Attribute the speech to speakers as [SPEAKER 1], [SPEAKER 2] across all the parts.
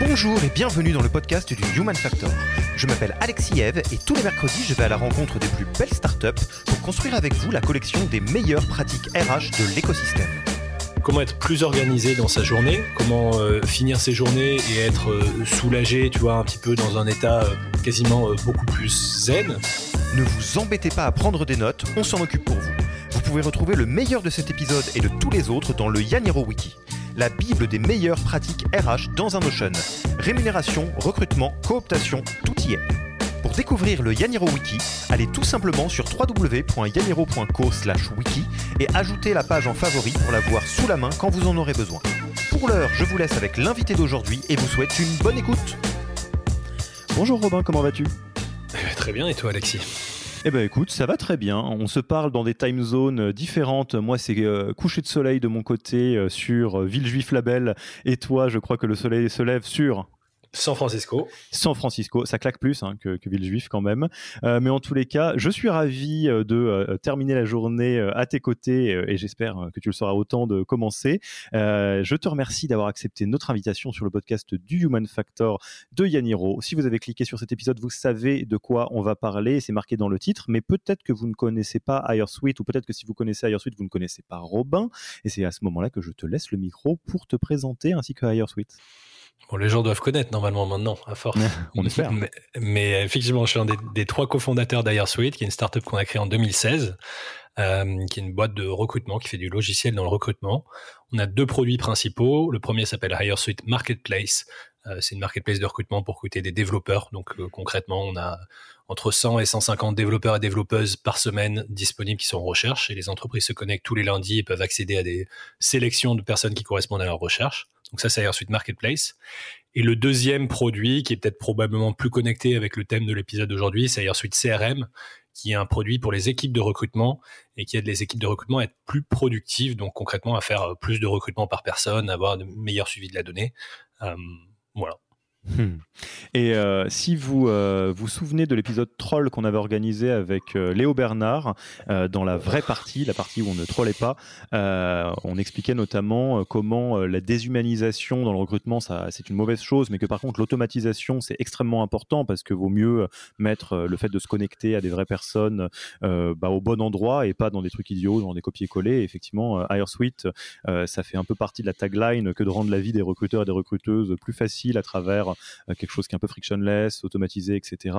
[SPEAKER 1] Bonjour et bienvenue dans le podcast du Human Factor. Je m'appelle Alexis Eve et tous les mercredis, je vais à la rencontre des plus belles startups pour construire avec vous la collection des meilleures pratiques RH de l'écosystème.
[SPEAKER 2] Comment être plus organisé dans sa journée, comment euh, finir ses journées et être euh, soulagé, tu vois, un petit peu dans un état euh, quasiment beaucoup plus zen.
[SPEAKER 1] Ne vous embêtez pas à prendre des notes, on s'en occupe pour vous. Vous pouvez retrouver le meilleur de cet épisode et de tous les autres dans le Yaniro Wiki la Bible des meilleures pratiques RH dans un Notion. Rémunération, recrutement, cooptation, tout y est. Pour découvrir le Yaniro Wiki, allez tout simplement sur www.yaniro.co/wiki et ajoutez la page en favori pour la voir sous la main quand vous en aurez besoin. Pour l'heure, je vous laisse avec l'invité d'aujourd'hui et vous souhaite une bonne écoute. Bonjour Robin, comment vas-tu?
[SPEAKER 2] Très bien, et toi Alexis?
[SPEAKER 1] Eh ben écoute, ça va très bien. On se parle dans des time zones différentes. Moi, c'est euh, coucher de soleil de mon côté euh, sur euh, Villejuif-la-Belle. Et toi, je crois que le soleil se lève sur
[SPEAKER 2] San Francisco.
[SPEAKER 1] San Francisco, ça claque plus hein, que, que Villejuif quand même. Euh, mais en tous les cas, je suis ravi euh, de euh, terminer la journée à tes côtés et j'espère que tu le seras autant de commencer. je te remercie d'avoir accepté notre invitation sur le podcast du Human Factor de Yaniro. Si vous avez cliqué sur cet épisode, vous savez de quoi on va parler. C'est marqué dans le titre, mais peut-être que vous ne connaissez pas Suite ou peut-être que si vous connaissez Suite, vous ne connaissez pas Robin. Et c'est à ce moment-là que je te laisse le micro pour te présenter ainsi que Suite.
[SPEAKER 2] Bon, les gens doivent connaître normalement maintenant, à force.
[SPEAKER 1] On espère.
[SPEAKER 2] Mais, effectivement, je suis un des, trois cofondateurs d'HireSuite, qui est une startup qu'on a créée en 2016, euh, qui est une boîte de recrutement qui fait du logiciel dans le recrutement. On a deux produits principaux. Le premier s'appelle HireSuite Marketplace. Euh, c'est une marketplace de recrutement pour recruter des développeurs. Donc euh, concrètement, on a entre 100 et 150 développeurs et développeuses par semaine disponibles qui sont en recherche et les entreprises se connectent tous les lundis et peuvent accéder à des sélections de personnes qui correspondent à leur recherche. Donc ça, c'est ensuite Marketplace. Et le deuxième produit, qui est peut-être probablement plus connecté avec le thème de l'épisode d'aujourd'hui, c'est ensuite CRM, qui est un produit pour les équipes de recrutement et qui aide les équipes de recrutement à être plus productives, donc concrètement à faire plus de recrutement par personne, avoir de meilleurs suivis de la donnée. Euh, voilà.
[SPEAKER 1] Hmm. Et euh, si vous euh, vous souvenez de l'épisode troll qu'on avait organisé avec euh, Léo Bernard dans la vraie partie, la partie où on ne trollait pas, on expliquait notamment comment la déshumanisation dans le recrutement, ça c'est une mauvaise chose, mais que par contre l'automatisation c'est extrêmement important parce que vaut mieux mettre le fait de se connecter à des vraies personnes bah, au bon endroit et pas dans des trucs idiots, dans des copier-coller. Effectivement, HireSuite, ça fait un peu partie de la tagline que de rendre la vie des recruteurs et des recruteuses plus facile à travers euh, quelque chose qui est un peu frictionless, automatisé, etc.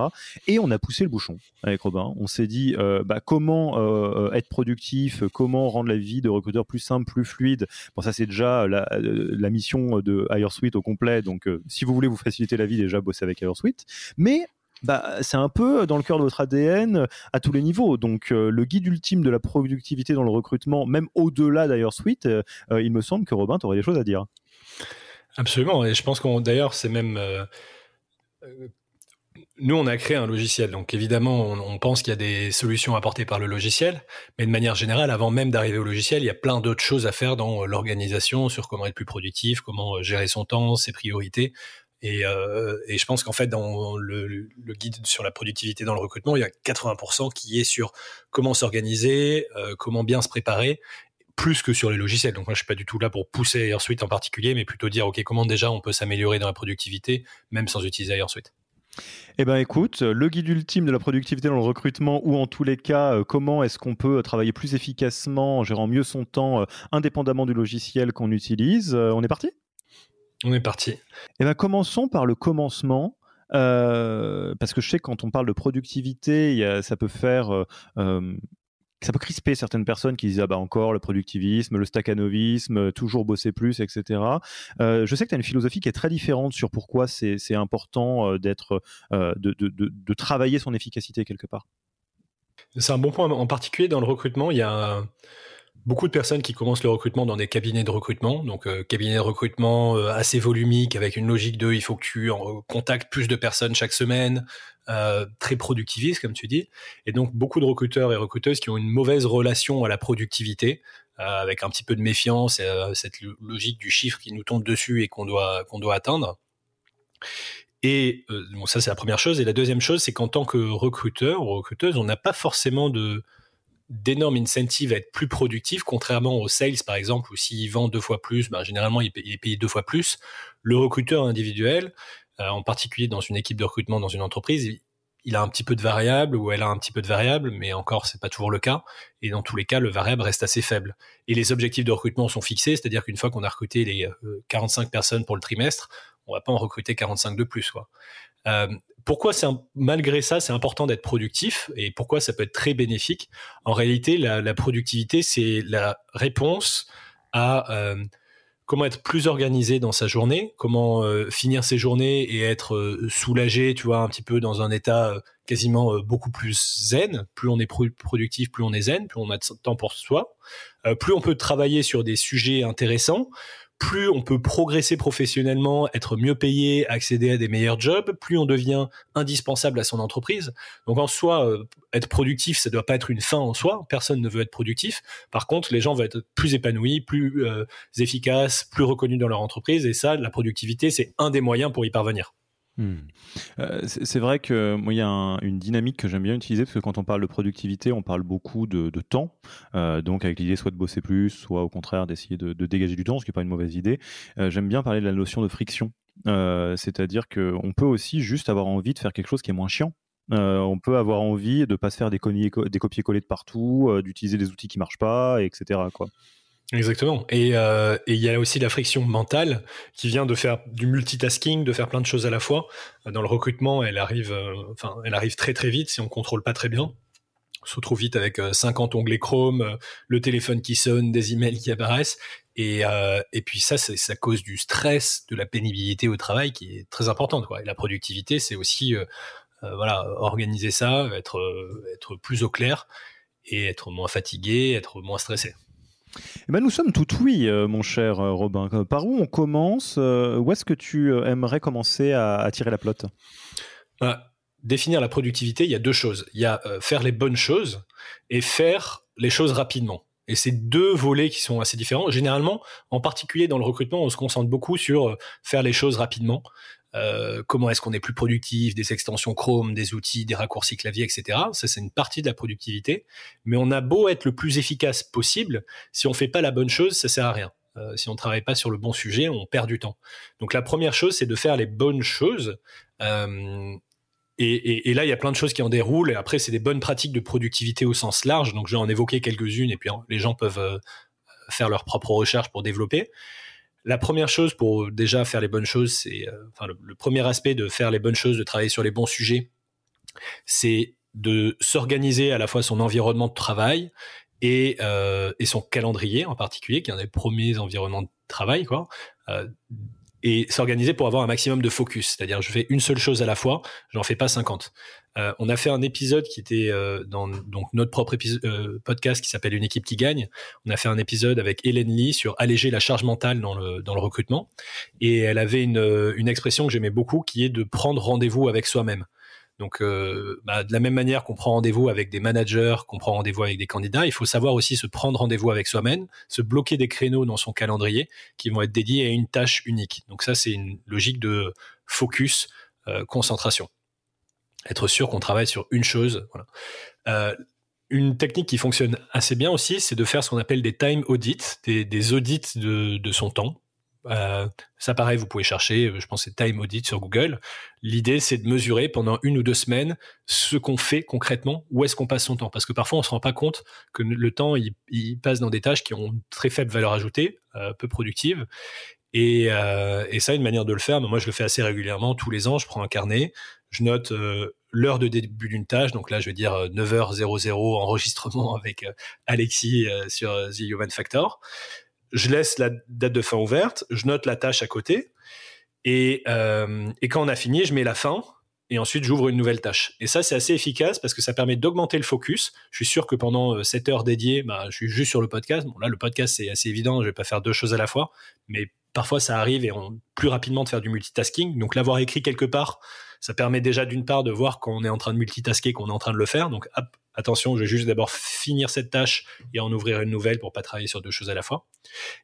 [SPEAKER 1] Et on a poussé le bouchon avec Robin. On s'est dit euh, bah, comment euh, être productif, comment rendre la vie de recruteur plus simple, plus fluide? Bon, ça c'est déjà la, mission de HireSuite au complet. Donc, si vous voulez vous faciliter la vie, déjà bossez avec HireSuite. Mais bah, c'est un peu dans le cœur de votre ADN à tous les niveaux. Donc, le guide ultime de la productivité dans le recrutement, même au-delà d'ailleurs Suite, il me semble que Robin, tu aurais des choses à dire.
[SPEAKER 2] Absolument. Et je pense qu'on, d'ailleurs, c'est même. Euh, euh, nous, on a créé un logiciel. Donc, évidemment, on, pense qu'il y a des solutions apportées par le logiciel. Mais de manière générale, avant même d'arriver au logiciel, il y a plein d'autres choses à faire dans l'organisation sur comment être plus productif, comment euh, gérer son temps, ses priorités. Et, et je pense qu'en fait, dans le, guide sur la productivité dans le recrutement, il y a 80% qui est sur comment s'organiser, comment bien se préparer plus que sur les logiciels. Donc moi, je suis pas du tout là pour pousser AirSuite en particulier, mais plutôt dire, OK, comment déjà on peut s'améliorer dans la productivité, même sans utiliser AirSuite?
[SPEAKER 1] Eh bien écoute, le guide ultime de la productivité dans le recrutement ou en tous les cas, euh, comment est-ce qu'on peut travailler plus efficacement en gérant mieux son temps euh, indépendamment du logiciel qu'on utilise. Euh, on est parti?
[SPEAKER 2] On est parti.
[SPEAKER 1] Eh bien commençons par le commencement. parce que je sais que quand on parle de productivité, ça peut faire ça peut crisper certaines personnes qui disent ah bah encore le productivisme, le staccanovisme, toujours bosser plus, etc. Euh, je sais que tu as une philosophie qui est très différente sur pourquoi c'est important euh, d'être euh, de, de, travailler son efficacité quelque part.
[SPEAKER 2] C'est un bon point. En particulier dans le recrutement, il y a beaucoup de personnes qui commencent le recrutement dans des cabinets de recrutement, donc euh, cabinets de recrutement euh, assez volumiques avec une logique de il faut que tu en contactes plus de personnes chaque semaine, euh, très productiviste comme tu dis, et donc beaucoup de recruteurs et recruteuses qui ont une mauvaise relation à la productivité, avec un petit peu de méfiance et cette logique du chiffre qui nous tombe dessus et qu'on doit qu'on doit atteindre. Et bon, ça c'est la première chose. Et la deuxième chose, c'est qu'en tant que recruteur ou recruteuse, on n'a pas forcément de d'énormes incentives à être plus productif, contrairement aux sales par exemple, où s'il vend deux fois plus, ben, généralement il, est payé deux fois plus. Le recruteur individuel, euh, en particulier dans une équipe de recrutement dans une entreprise, il a un petit peu de variable ou elle a un petit peu de variable, mais encore c'est pas toujours le cas. Et dans tous les cas, le variable reste assez faible. Et les objectifs de recrutement sont fixés, c'est-à-dire qu'une fois qu'on a recruté les 45 euh, personnes pour le trimestre, on va pas en recruter 45 de plus. Quoi. Euh, pourquoi c'est malgré ça c'est important d'être productif et pourquoi ça peut être très bénéfique? En réalité, la, productivité c'est la réponse à euh, comment être plus organisé dans sa journée, comment euh, finir ses journées et être euh, soulagé, tu vois, un petit peu dans un état quasiment beaucoup plus zen. Plus on est productif, plus on est zen, plus on a de temps pour soi, plus on peut travailler sur des sujets intéressants, plus on peut progresser professionnellement, être mieux payé, accéder à des meilleurs jobs, plus on devient indispensable à son entreprise. Donc en soi, euh, être productif, ça ne doit pas être une fin en soi. Personne ne veut être productif. Par contre, les gens veulent être plus épanouis, plus euh, efficaces, plus reconnus dans leur entreprise. Et ça, la productivité, c'est un des moyens pour y parvenir.
[SPEAKER 1] Hmm. Euh, c'est vrai que moi, il y a une dynamique que j'aime bien utiliser parce que quand on parle de productivité, on parle beaucoup de, temps. Euh, donc, avec l'idée soit de bosser plus, soit au contraire d'essayer de, dégager du temps, ce qui n'est pas une mauvaise idée. Euh, j'aime bien parler de la notion de friction. C'est-à-dire qu'on peut aussi juste avoir envie de faire quelque chose qui est moins chiant. on peut avoir envie de ne pas se faire des, des copier-coller de partout, d'utiliser des outils qui marchent pas, etc.
[SPEAKER 2] Exactement. Euh, et il y a aussi la friction mentale qui vient de faire du multitasking, de faire plein de choses à la fois. Dans le recrutement, elle arrive, euh, enfin, elle arrive très très vite si on contrôle pas très bien. On se retrouve vite avec 50 euh, onglets Chrome, le téléphone qui sonne, des emails qui apparaissent. Et, et puis ça, ça cause du stress, de la pénibilité au travail qui est très importante. Quoi. Et la productivité, c'est aussi voilà, organiser ça, être, être plus au clair et être moins fatigué, être moins stressé.
[SPEAKER 1] Eh ben, nous sommes tout oui, euh, mon cher euh, Robin. Euh, par où on commence Où est-ce que tu aimerais commencer à, tirer la plotte?
[SPEAKER 2] Définir la productivité, il y a deux choses. Il y a faire les bonnes choses et faire les choses rapidement. Et c'est deux volets qui sont assez différents. Généralement, en particulier dans le recrutement, on se concentre beaucoup sur faire les choses rapidement. Euh, comment est-ce qu'on est plus productif, des extensions Chrome, des outils, des raccourcis clavier, etc. Ça, c'est une partie de la productivité. Mais on a beau être le plus efficace possible, si on fait pas la bonne chose, ça sert à rien. Euh, si on travaille pas sur le bon sujet, on perd du temps. Donc la première chose, c'est de faire les bonnes choses. Euh, et, là, il y a plein de choses qui en déroulent. Et après, c'est des bonnes pratiques de productivité au sens large. Donc, je vais en évoquer quelques-unes. Et puis, les gens peuvent faire leurs propres recherches pour développer. La première chose pour déjà faire les bonnes choses, c'est euh, enfin le, premier aspect de faire les bonnes choses, de travailler sur les bons sujets, c'est de s'organiser à la fois son environnement de travail et, euh, son calendrier en particulier, qui est un des premiers environnements de travail, quoi. Euh, et s'organiser pour avoir un maximum de focus. C'est-à-dire, je fais une seule chose à la fois, j'en fais pas 50. Euh, on a fait un épisode qui était euh, dans notre propre euh, podcast qui s'appelle Une équipe qui gagne. On a fait un épisode avec Hélène Lee sur alléger la charge mentale dans le, recrutement. Et elle avait une, expression que j'aimais beaucoup qui est de prendre rendez-vous avec soi-même. Donc, bah, de la même manière qu'on prend rendez-vous avec des managers, qu'on prend rendez-vous avec des candidats, il faut savoir aussi se prendre rendez-vous avec soi-même, se bloquer des créneaux dans son calendrier qui vont être dédiés à une tâche unique. Donc ça, c'est une logique de focus, concentration. Être sûr qu'on travaille sur une chose. Euh, une technique qui fonctionne assez bien aussi, c'est de faire ce qu'on appelle des time audits, des, audits de, son temps. Euh, ça pareil, vous pouvez chercher, je pense c'est time audit sur Google. L'idée, c'est de mesurer pendant une ou deux semaines ce qu'on fait concrètement, où est-ce qu'on passe son temps. Parce que parfois, on se rend pas compte que le temps, il, passe dans des tâches qui ont très faible valeur ajoutée, euh, peu productives. Et, ça, une manière de le faire, moi je le fais assez régulièrement, tous les ans, je prends un carnet, je note l'heure de début d'une tâche. Donc là, je vais dire 9h00 euh, enregistrement avec euh, Alexis euh, sur The Human Factor. Je laisse la date de fin ouverte, je note la tâche à côté. Et, quand on a fini, je mets la fin et ensuite j'ouvre une nouvelle tâche. Et ça, c'est assez efficace parce que ça permet d'augmenter le focus. Je suis sûr que pendant 7 heures dédiées, bah, je suis juste sur le podcast. Bon, là, le podcast, c'est assez évident, je vais pas faire deux choses à la fois, mais parfois ça arrive et on, plus rapidement de faire du multitasking. Donc l'avoir écrit quelque part, ça permet déjà d'une part de voir qu'on est en train de multitasker, qu'on est en train de le faire. Donc attention, je vais juste d'abord finir cette tâche et en ouvrir une nouvelle pour pas travailler sur deux choses à la fois.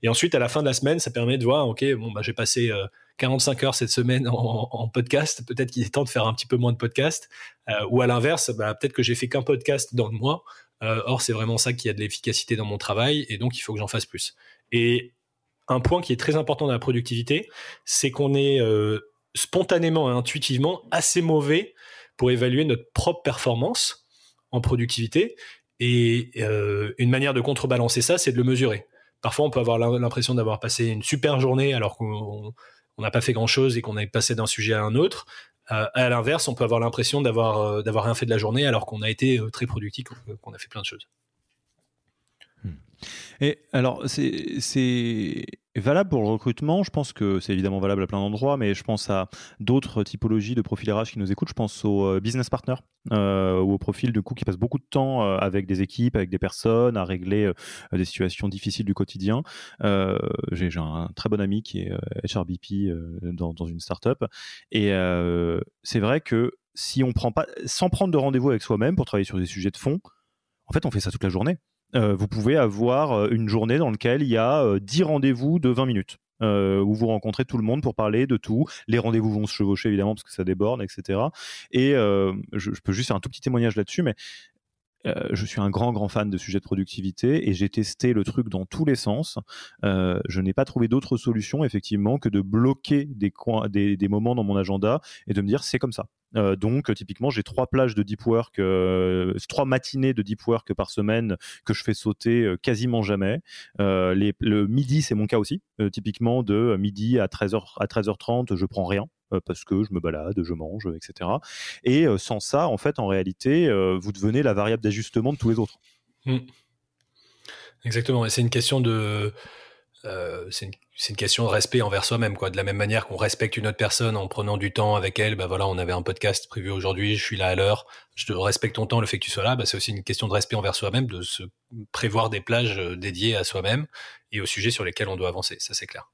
[SPEAKER 2] Et ensuite, à la fin de la semaine, ça permet de voir, ok, bon, bah, j'ai passé 45 euh, heures cette semaine en, podcast, peut-être qu'il est temps de faire un petit peu moins de podcast. Euh, ou à l'inverse, bah, peut-être que j'ai fait qu'un podcast dans le mois. Euh, or, c'est vraiment ça qui a de l'efficacité dans mon travail et donc il faut que j'en fasse plus. Et un point qui est très important dans la productivité, c'est qu'on est, spontanément et intuitivement assez mauvais pour évaluer notre propre performance en productivité. Et euh, une manière de contrebalancer ça, c'est de le mesurer. Parfois, on peut avoir l'impression d'avoir passé une super journée alors qu'on n'a pas fait grand-chose et qu'on est passé d'un sujet à un autre. Euh, à l'inverse, on peut avoir l'impression d'avoir euh, d'avoir rien fait de la journée alors qu'on a été très productif, qu'on a fait plein de choses.
[SPEAKER 1] Et alors, c'est valable pour le recrutement. Je pense que c'est évidemment valable à plein d'endroits, mais je pense à d'autres typologies de profils RH qui nous écoutent. Je pense aux euh, business partners euh, ou aux profils de coup qui passent beaucoup de temps euh, avec des équipes, avec des personnes, à régler des situations difficiles du quotidien. J'ai un très bon ami qui est HRBP dans, dans, une startup, et c'est vrai que si on prend pas, sans prendre de rendez-vous avec soi-même pour travailler sur des sujets de fond, en fait, on fait ça toute la journée. Euh, vous pouvez avoir euh, une journée dans laquelle il y a 10 euh, rendez-vous de 20 minutes. où vous rencontrez tout le monde pour parler de tout. Les rendez-vous vont se chevaucher évidemment parce que ça déborde, etc. Et je, peux juste faire un tout petit témoignage là-dessus, mais je suis un grand grand fan de sujets de productivité et j'ai testé le truc dans tous les sens. je n'ai pas trouvé d'autre solution effectivement que de bloquer des, des, des moments dans mon agenda et de me dire c'est comme ça. Euh, donc, typiquement, j'ai trois plages de deep work, euh, trois matinées de deep work par semaine que je fais sauter euh, quasiment jamais. le midi, c'est mon cas aussi. typiquement, de midi à 13h, à 13h30, je prends rien parce que je me balade, je mange, etc. Et sans ça, en fait, en réalité, vous devenez la variable d'ajustement de tous les autres. Mmh.
[SPEAKER 2] Exactement. Et c'est une question de question de respect envers soi-même, quoi. De la même manière qu'on respecte une autre personne en prenant du temps avec elle, bah voilà, on avait un podcast prévu aujourd'hui, je suis là à l'heure, je te respecte ton temps, le fait que tu sois là, bah c'est aussi une question de respect envers soi-même, de se prévoir des plages euh, dédiées à soi-même et aux sujets sur lesquels on doit avancer, ça c'est clair.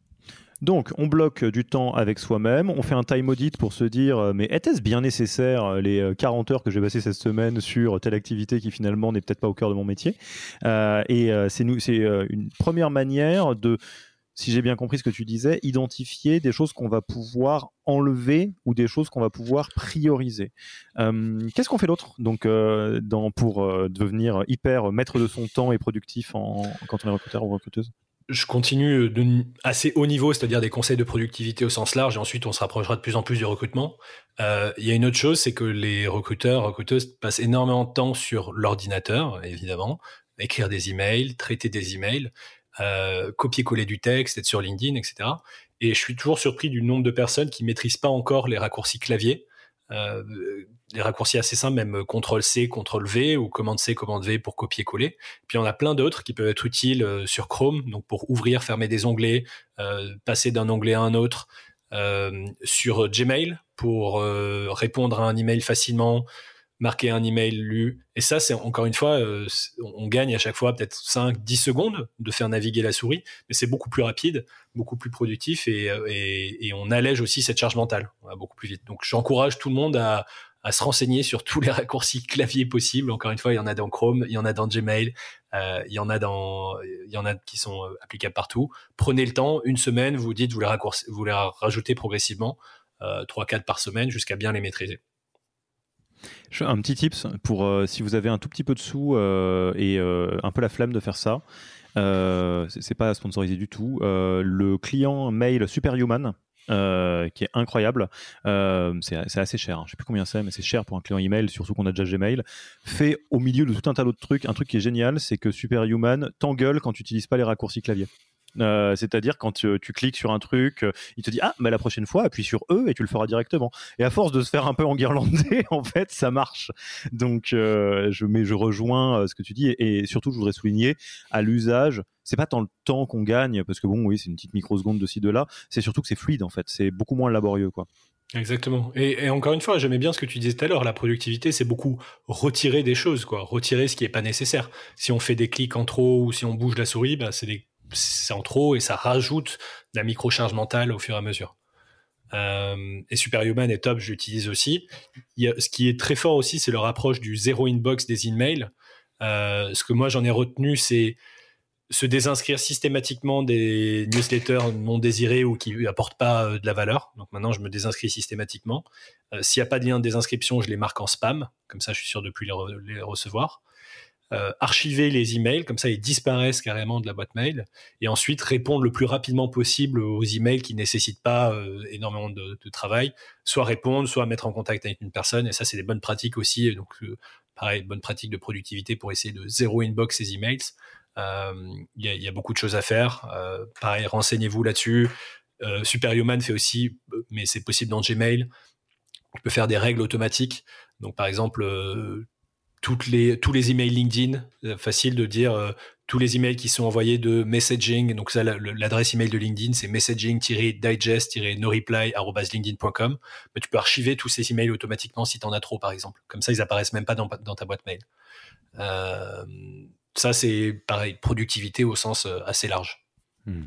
[SPEAKER 1] Donc, on bloque du temps avec soi-même, on fait un time audit pour se dire euh, mais était-ce bien nécessaire euh, les 40 euh, heures que j'ai passées cette semaine sur telle activité qui finalement n'est peut-être pas au cœur de mon métier? Et c'est une première manière de si j'ai bien compris ce que tu disais, identifier des choses qu'on va pouvoir enlever ou des choses qu'on va pouvoir prioriser. Qu'est-ce qu'on fait d'autre donc pour devenir hyper maître de son temps et productif quand on est recruteur ou recruteuse?
[SPEAKER 2] Je continue de assez haut niveau, c'est-à-dire des conseils de productivité au sens large, et ensuite on se rapprochera de plus en plus du recrutement. Euh, il y a une autre chose, c'est que les recruteurs, recruteuses passent énormément de temps sur l'ordinateur, évidemment, écrire des emails, traiter des emails, euh, copier-coller du texte, être sur LinkedIn, etc. Et je suis toujours surpris du nombre de personnes qui maîtrisent pas encore les raccourcis clavier. Euh, des raccourcis assez simples, même CTRL-C, CTRL-V ou commande-C, commande-V pour copier-coller. Puis on a plein d'autres qui peuvent être utiles euh, sur Chrome, donc pour ouvrir, fermer des onglets, euh, passer d'un onglet à un autre. Euh, sur Gmail pour répondre à un email facilement, marquer un email lu. Et ça, c'est encore une fois, on gagne à chaque fois peut-être 5, 10 secondes de faire naviguer la souris, mais c'est beaucoup plus rapide, beaucoup plus productif et, et, on allège aussi cette charge mentale beaucoup plus vite. Donc j'encourage tout le monde à, à se renseigner sur tous les raccourcis clavier possibles. Encore une fois, il y en a dans Chrome, il y en a dans Gmail, euh, il y en a dans, il y en a qui sont euh, applicables partout. Prenez le temps, une semaine, vous dites, vous les, vous les rajoutez progressivement, euh, 3-4 par semaine, jusqu'à bien les maîtriser.
[SPEAKER 1] Un petit tips pour euh, si vous avez un tout petit peu de sous euh, et euh, un peu la flemme de faire ça. c'est pas sponsorisé du tout. le client mail Superhuman, qui est incroyable. C'est assez cher. Hein. Je sais plus combien c'est, mais c'est cher pour un client email, surtout qu'on a déjà Gmail. Fait au milieu de tout un tas d'autres trucs. Un truc qui est génial, c'est que Superhuman t'engueule quand tu n'utilises pas les raccourcis clavier. Euh, c'est-à-dire quand tu, cliques sur un truc, euh, il te dit ah mais la prochaine fois appuie sur E et tu le feras directement. Et à force de se faire un peu enguirlander, en fait ça marche. Donc euh, je mais je rejoins ce que tu dis et, surtout je voudrais souligner à l'usage, c'est pas tant le temps qu'on gagne parce que bon oui c'est une petite microseconde de ci de là, c'est surtout que c'est fluide en fait, c'est beaucoup moins laborieux quoi.
[SPEAKER 2] Exactement. Et, encore une fois, j'aimais bien ce que tu disais tout à l'heure. La productivité, c'est beaucoup retirer des choses, quoi. Retirer ce qui est pas nécessaire. Si on fait des clics en trop ou si on bouge la souris, bah, c'est des c'est en trop et ça rajoute de la microcharge mentale au fur et à mesure. Euh, et Superhuman est top, j'utilise aussi. ce qui est très fort aussi, c'est leur approche du zéro inbox des emails. Euh, ce que moi j'en ai retenu, c'est se désinscrire systématiquement des newsletters non désirés ou qui apportent pas euh, de la valeur. Donc maintenant, je me désinscris systématiquement. S'il n'y a pas de lien de désinscription, je les marque en spam. Comme ça, je suis sûr de plus les recevoir. Euh, archiver les emails, comme ça ils disparaissent carrément de la boîte mail, et ensuite répondre le plus rapidement possible aux emails qui nécessitent pas euh, énormément de, travail, soit répondre, soit mettre en contact avec une personne, et ça c'est des bonnes pratiques aussi, donc euh, pareil, bonnes pratiques de productivité pour essayer de zéro inbox ces emails. Il y, a beaucoup de choses à faire. pareil, renseignez-vous là-dessus. Superhuman fait aussi, mais c'est possible dans Gmail. On peut faire des règles automatiques. Donc, par exemple, toutes les, tous les emails LinkedIn, euh, facile de dire euh, tous les emails qui sont envoyés de messaging. Donc ça, l'adresse email de LinkedIn, c'est messaging-digest-noreply@linkedin.com. Mais tu peux archiver tous ces emails automatiquement si tu en as trop, par exemple. Comme ça, ils apparaissent même pas dans, dans ta boîte mail. Euh, ça, c'est pareil, productivité au sens assez large.
[SPEAKER 1] Hmm.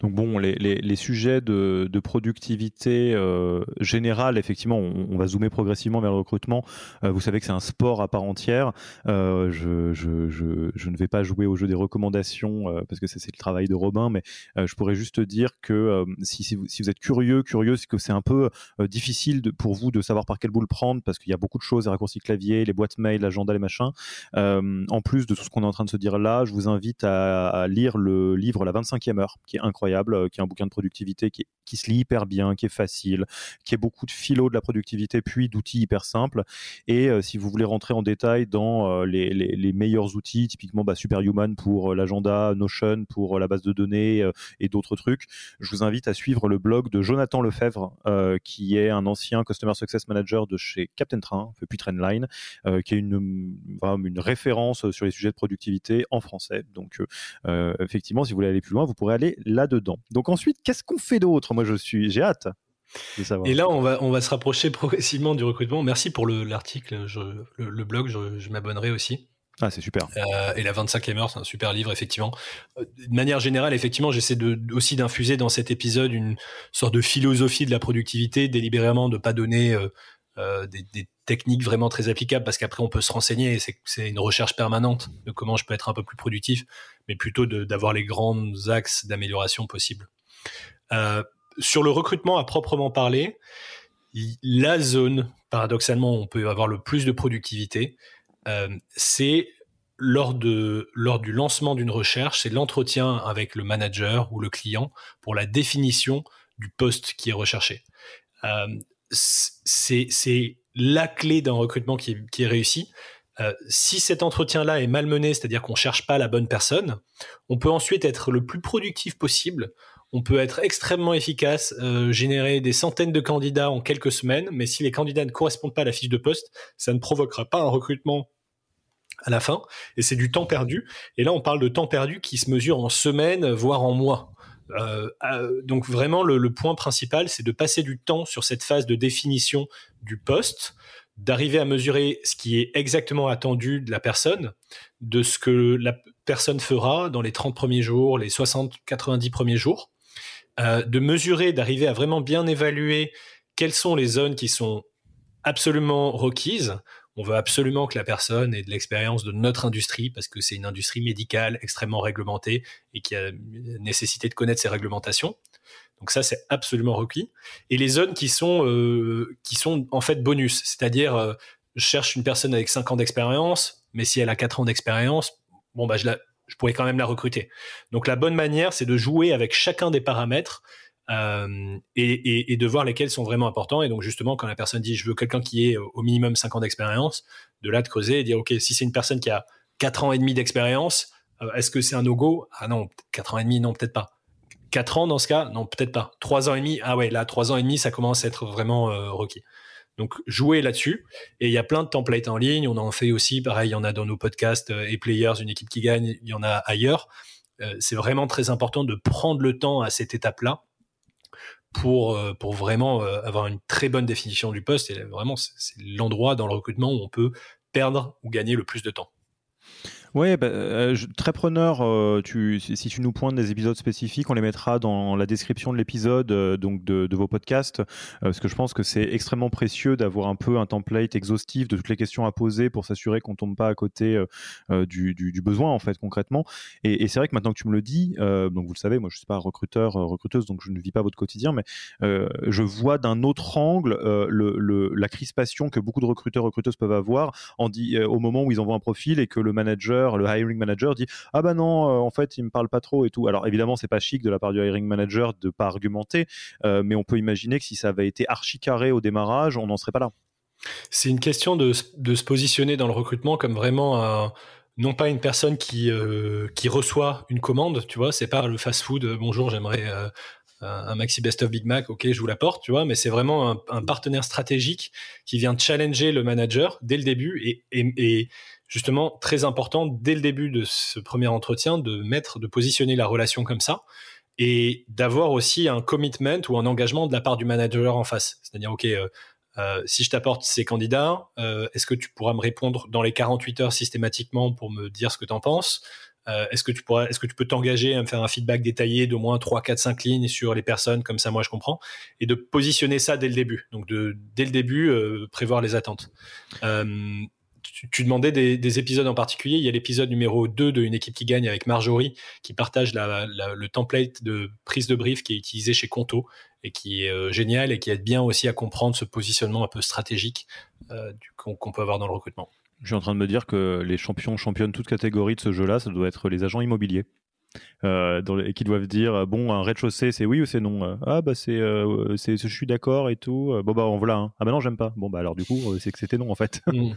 [SPEAKER 1] Donc bon, les, sujets de, productivité euh, générale, effectivement, on, va zoomer progressivement vers le recrutement. Euh, vous savez que c'est un sport à part entière. Euh, je, ne vais pas jouer au jeu des recommandations parce que c'est le travail de Robin, mais je pourrais juste dire que si, vous, êtes curieux, curieux, c'est que c'est un peu difficile pour vous de savoir par quel bout le prendre parce qu'il y a beaucoup de choses, les raccourcis clavier, les boîtes mail, l'agenda, les machins. en plus de tout ce qu'on est en train de se dire là, je vous invite à, à lire le livre La 25e qui est incroyable, euh, qui est un bouquin de productivité qui, se lit hyper bien, qui est facile, qui est beaucoup de philo de la productivité, puis d'outils hyper simples. Et euh, si vous voulez rentrer en détail dans euh, les, meilleurs outils, typiquement bah, Superhuman pour l'agenda, Notion pour la base de données et d'autres trucs, je vous invite à suivre le blog de Jonathan Lefebvre, qui est un ancien Customer Success Manager de chez Captain Train, puis Trendline, qui est une, une référence sur les sujets de productivité en français. Donc, effectivement, si vous voulez aller plus loin, vous pourrez aller là-dedans. Donc ensuite, qu'est-ce qu'on fait d'autre? Moi, je suis, j'ai hâte.
[SPEAKER 2] De savoir. Et là, on va, on va se rapprocher progressivement du recrutement. Merci pour l'article, le, blog, je, m'abonnerai aussi.
[SPEAKER 1] Ah, c'est super.
[SPEAKER 2] Euh, et la 25e heure, c'est un super livre, effectivement. Euh, de manière générale, effectivement, j'essaie de, aussi d'infuser dans cet épisode une sorte de philosophie de la productivité, délibérément de pas donner euh, des, des, techniques vraiment très applicables parce qu'après on peut se renseigner c'est une recherche permanente de comment je peux être un peu plus productif mais plutôt d'avoir les grands axes d'amélioration possibles euh, sur le recrutement à proprement parler la zone paradoxalement où on peut avoir le plus de productivité euh, c'est lors, de, lors du lancement d'une recherche, c'est l'entretien avec le manager ou le client pour la définition du poste qui est recherché. Euh, c'est la clé d'un recrutement qui, est réussi. Euh, si cet entretien-là est malmené, c'est-à-dire qu'on cherche pas la bonne personne, on peut ensuite être le plus productif possible. On peut être extrêmement efficace, euh, générer des centaines de candidats en quelques semaines, mais si les candidats ne correspondent pas à la fiche de poste, ça ne provoquera pas un recrutement à la fin, et c'est du temps perdu. Et là, on parle de temps perdu qui se mesure en semaines, voire en mois. Euh, euh, donc vraiment, le, point principal, c'est de passer du temps sur cette phase de définition du poste, d'arriver à mesurer ce qui est exactement attendu de la personne, de ce que la personne fera dans les 30 premiers jours, les 60, 90 premiers jours, euh, de mesurer, d'arriver à vraiment bien évaluer quelles sont les zones qui sont absolument requises. On veut absolument que la personne ait de l'expérience de notre industrie parce que c'est une industrie médicale extrêmement réglementée et qui a nécessité de connaître ces réglementations. Donc ça, c'est absolument requis. Et les zones qui sont, euh, en fait bonus, c'est-à-dire euh, je cherche une personne avec 5 ans d'expérience, mais si elle a 4 ans d'expérience, bah je pourrais quand même la recruter. Donc la bonne manière, c'est de jouer avec chacun des paramètres euh, et, et, de voir lesquels sont vraiment importants. Et donc justement, quand la personne dit je veux quelqu'un qui ait au minimum 5 ans d'expérience, de là de creuser et dire ok, si c'est une personne qui a 4 ans et demi d'expérience, est-ce que c'est un no-go? Ah non, 4 ans et demi, non, peut-être pas. 4 ans dans ce cas Non, peut-être pas. 3 ans et demi Ah ouais, là, 3 ans et demi, ça commence à être vraiment euh, requis. Donc, jouer là-dessus. Et il y a plein de templates en ligne. On en fait aussi. Pareil, il y en a dans nos podcasts euh, et Players, une équipe qui gagne. Il y en a ailleurs. Euh, c'est vraiment très important de prendre le temps à cette étape-là pour, pour vraiment avoir une très bonne définition du poste. Et vraiment, c'est l'endroit dans le recrutement où on peut perdre ou gagner le plus de temps.
[SPEAKER 1] Oui, bah, euh, très preneur. Euh, si tu nous pointes des épisodes spécifiques, on les mettra dans la description de l'épisode, euh, donc de, vos podcasts, parce que je pense que c'est extrêmement précieux d'avoir un peu un template exhaustif de toutes les questions à poser pour s'assurer qu'on tombe pas à côté du, besoin en fait concrètement. Et, c'est vrai que maintenant que tu me le dis, donc vous le savez, moi je suis pas recruteur, recruteuse, donc je ne vis pas votre quotidien, mais je vois d'un autre angle le, la crispation que beaucoup de recruteurs recruteuses peuvent avoir au moment où ils envoient un profil et que le manager le hiring manager dit ah bah non, euh, en fait il me parle pas trop et tout. Alors évidemment c'est pas chic de la part du hiring manager de pas argumenter, euh, mais on peut imaginer que si ça avait été archi carré au démarrage, on n'en serait pas là.
[SPEAKER 2] C'est une question de, se positionner dans le recrutement comme vraiment non pas une personne qui, euh, qui reçoit une commande, tu vois, c'est pas le fast-food, bonjour, j'aimerais un maxi best of Big Mac, ok, je vous l'apporte, tu vois, mais c'est vraiment un, partenaire stratégique qui vient challenger le manager dès le début et justement très important dès le début de ce premier entretien de mettre, de positionner la relation comme ça et d'avoir aussi un commitment ou un engagement de la part du manager en face. C'est-à-dire, OK, euh, euh, si je t'apporte ces candidats, euh, est-ce que tu pourras me répondre dans les 48 heures systématiquement pour me dire ce que tu en penses Est-ce que tu pourras, est-ce que tu peux t'engager à me faire un feedback détaillé d'au moins 3, 4, 5 lignes sur les personnes, comme ça moi je comprends, et de positionner ça dès le début. Donc de, dès le début, prévoir les attentes tu, demandais des, épisodes en particulier. Il y a l'épisode numéro 2 de Une équipe qui gagne avec Marjorie, qui partage le template de prise de brief qui est utilisé chez Conto et qui est euh, génial et qui aide bien aussi à comprendre ce positionnement un peu stratégique euh, qu'on peut avoir dans le recrutement.
[SPEAKER 1] Je suis en train de me dire que les champions championnes toutes catégories de ce jeu-là, ça doit être les agents immobiliers. Euh, et qui doivent dire bon un rez-de-chaussée c'est oui ou c'est non ah bah c'est je suis d'accord et tout bon bah on voilà hein. ah bah non j'aime pas bon bah alors du coup c'est que c'était non en fait mmh.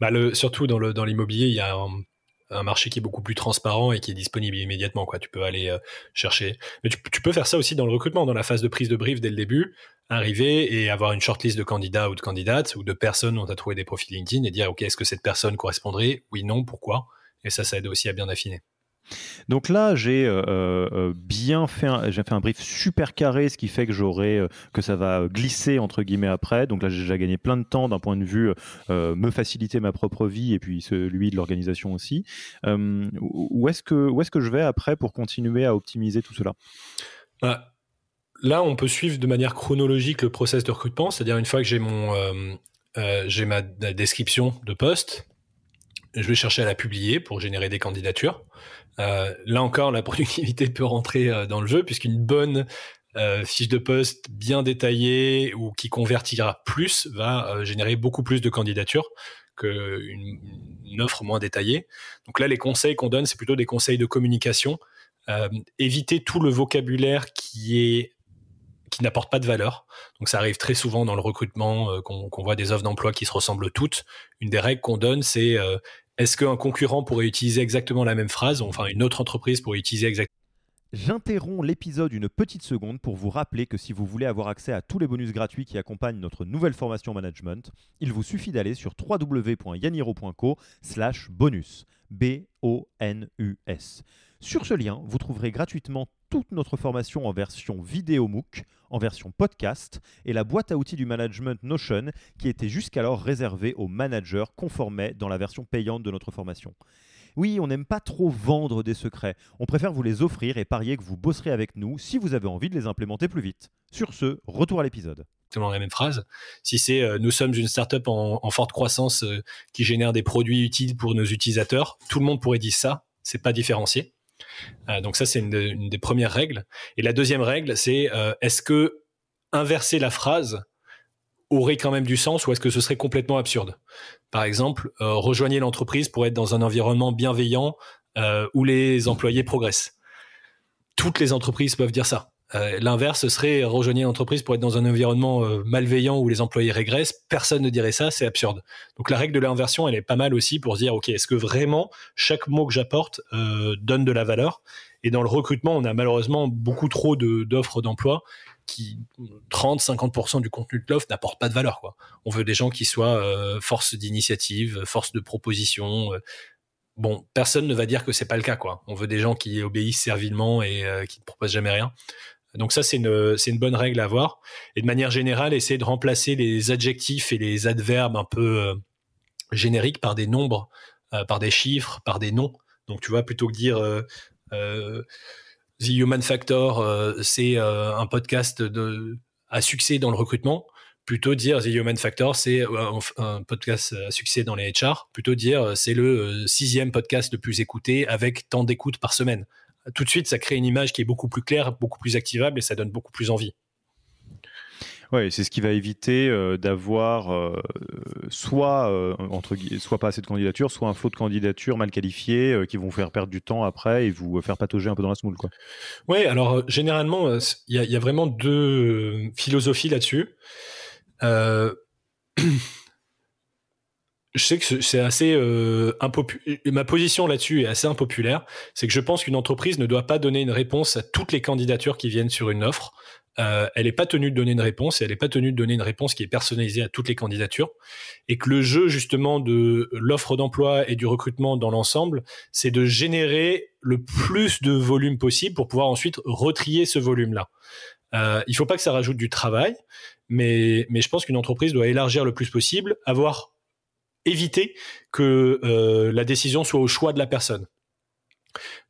[SPEAKER 2] Bah surtout dans, l'immobilier, il y a un, marché qui est beaucoup plus transparent et qui est disponible immédiatement. Tu peux aller euh, chercher. Mais tu, peux faire ça aussi dans le recrutement, dans la phase de prise de brief dès le début, arriver et avoir une shortlist de candidats ou de candidates ou de personnes dont tu as trouvé des profils LinkedIn et dire, OK, est-ce que cette personne correspondrait? Oui, non, pourquoi? Et ça, ça aide aussi à bien affiner.
[SPEAKER 1] Donc là, j'ai euh, euh, bien fait, j'ai fait un brief super carré, ce qui fait que j'aurai euh, que ça va glisser entre guillemets après. Donc là, j'ai déjà gagné plein de temps d'un point de vue me faciliter ma propre vie et puis celui de l'organisation aussi. où est-ce que où est-ce que je vais après pour continuer à optimiser tout cela?
[SPEAKER 2] Là, on peut suivre de manière chronologique le process de recrutement, c'est-à-dire une fois que j'ai mon j'ai ma description de poste, je vais chercher à la publier pour générer des candidatures. Euh, là encore, la productivité peut rentrer euh, dans le jeu puisqu'une bonne euh, fiche de poste bien détaillée ou qui convertira plus va générer beaucoup plus de candidatures qu'une une offre moins détaillée. Donc là, les conseils qu'on donne, c'est plutôt des conseils de communication. éviter tout le vocabulaire qui est qui n'apporte pas de valeur. Donc ça arrive très souvent dans le recrutement qu'on voit des offres d'emploi qui se ressemblent toutes. Une des règles qu'on donne, c'est est-ce qu'un concurrent pourrait utiliser exactement la même phrase, enfin une autre entreprise pourrait utiliser exactement
[SPEAKER 1] J'interromps l'épisode une petite seconde pour vous rappeler que si vous voulez avoir accès à tous les bonus gratuits qui accompagnent notre nouvelle formation management, il vous suffit d'aller sur www.yaniro.co slash bonus. B-O-N-U-S. Sur ce lien, vous trouverez gratuitement toute notre formation en version vidéo MOOC, en version podcast et la boîte à outils du management Notion qui était jusqu'alors réservée aux managers conformés dans la version payante de notre formation. Oui, on n'aime pas trop vendre des secrets, on préfère vous les offrir et parier que vous bosserez avec nous si vous avez envie de les implémenter plus vite. Sur ce, retour à l'épisode.
[SPEAKER 2] exactement la même phrase. Si c'est euh, nous sommes une startup en, forte croissance euh, qui génère des produits utiles pour nos utilisateurs, tout le monde pourrait dire ça. C'est pas différencié. Euh, donc ça, c'est une, une, des premières règles. Et la deuxième règle, c'est est-ce que inverser la phrase aurait quand même du sens ou est-ce que ce serait complètement absurde? Par exemple, rejoignez l'entreprise pour être dans un environnement bienveillant où les employés progressent. Toutes les entreprises peuvent dire ça. Euh, l'inverse serait rejoigner l'entreprise pour être dans un environnement euh, malveillant où les employés régressent. Personne ne dirait ça, c'est absurde. Donc la règle de l'inversion, elle est pas mal aussi pour dire, ok, est-ce que vraiment chaque mot que j'apporte euh, donne de la valeur? Et dans le recrutement, on a malheureusement beaucoup trop d'offres d'emploi qui 30-50% du contenu de l'offre n'apporte pas de valeur. On veut des gens qui soient force d'initiative, force de proposition. bon, personne ne va dire que c'est pas le cas. Quoi. On veut des gens qui obéissent servilement et qui ne proposent jamais rien. Donc ça, c'est une, bonne règle à avoir. Et de manière générale, essayer de remplacer les adjectifs et les adverbes un peu euh, génériques par des nombres, euh, par des chiffres, par des noms. Donc tu vois, plutôt que dire euh, The Human Factor, c'est un podcast à succès dans le recrutement, plutôt dire The Human Factor, c'est un, podcast à succès dans les HR, plutôt dire c'est le sixième podcast le plus écouté avec tant d'écoutes par semaine tout de suite, ça crée une image qui est beaucoup plus claire, beaucoup plus activable et ça donne beaucoup plus envie.
[SPEAKER 1] Oui, c'est ce qui va éviter euh, d'avoir euh, soit, euh, entre, soit pas assez de candidatures, soit un flot de candidatures mal qualifiées qui vont vous faire perdre du temps après et vous faire patauger un peu dans la smoule.
[SPEAKER 2] Oui, alors généralement, il y, y, a vraiment deux philosophies là-dessus. je sais que c'est assez euh, impopulaire. Ma position là-dessus est assez impopulaire. C'est que je pense qu'une entreprise ne doit pas donner une réponse à toutes les candidatures qui viennent sur une offre. Euh, elle n'est pas tenue de donner une réponse et elle n'est pas tenue de donner une réponse qui est personnalisée à toutes les candidatures. Et que le jeu justement de l'offre d'emploi et du recrutement dans l'ensemble, c'est de générer le plus de volume possible pour pouvoir ensuite retrier ce volume-là. Euh, il faut pas que ça rajoute du travail, mais, mais je pense qu'une entreprise doit élargir le plus possible, avoir éviter que euh, la décision soit au choix de la personne.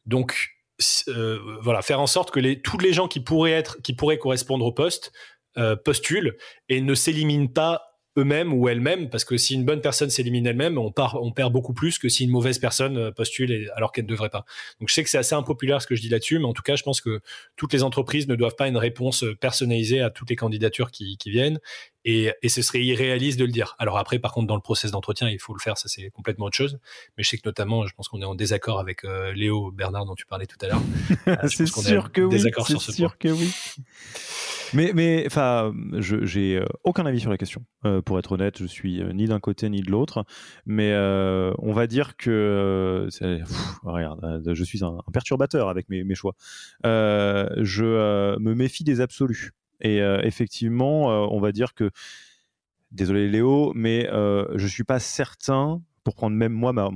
[SPEAKER 2] Donc euh, voilà, faire en sorte que les, tous les gens qui pourraient être, qui pourraient correspondre au poste euh, postulent et ne s'éliminent pas eux-mêmes ou elles-mêmes, parce que si une bonne personne s'élimine elle-même, on, on perd beaucoup plus que si une mauvaise personne euh, postule alors qu'elle ne devrait pas. Donc je sais que c'est assez impopulaire ce que je dis là-dessus, mais en tout cas, je pense que toutes les entreprises ne doivent pas une réponse euh, personnalisée à toutes les candidatures qui, qui viennent, et, et, ce serait irréaliste de le dire. Alors après, par contre, dans le process d'entretien, il faut le faire, ça c'est complètement autre chose. Mais je sais que notamment, je pense qu'on est en désaccord avec euh, Léo Bernard dont tu parlais tout à l'heure.
[SPEAKER 1] c'est sûr que oui. C'est sûr que oui. Mais, mais enfin, j'ai euh, aucun avis sur la question. Euh, pour être honnête, je suis euh, ni d'un côté ni de l'autre. Mais on va dire que regarde, je suis un, perturbateur avec mes, choix. je me méfie des absolus. Et effectivement, on va dire que désolé Léo, mais je suis pas certain pour prendre même moi mon,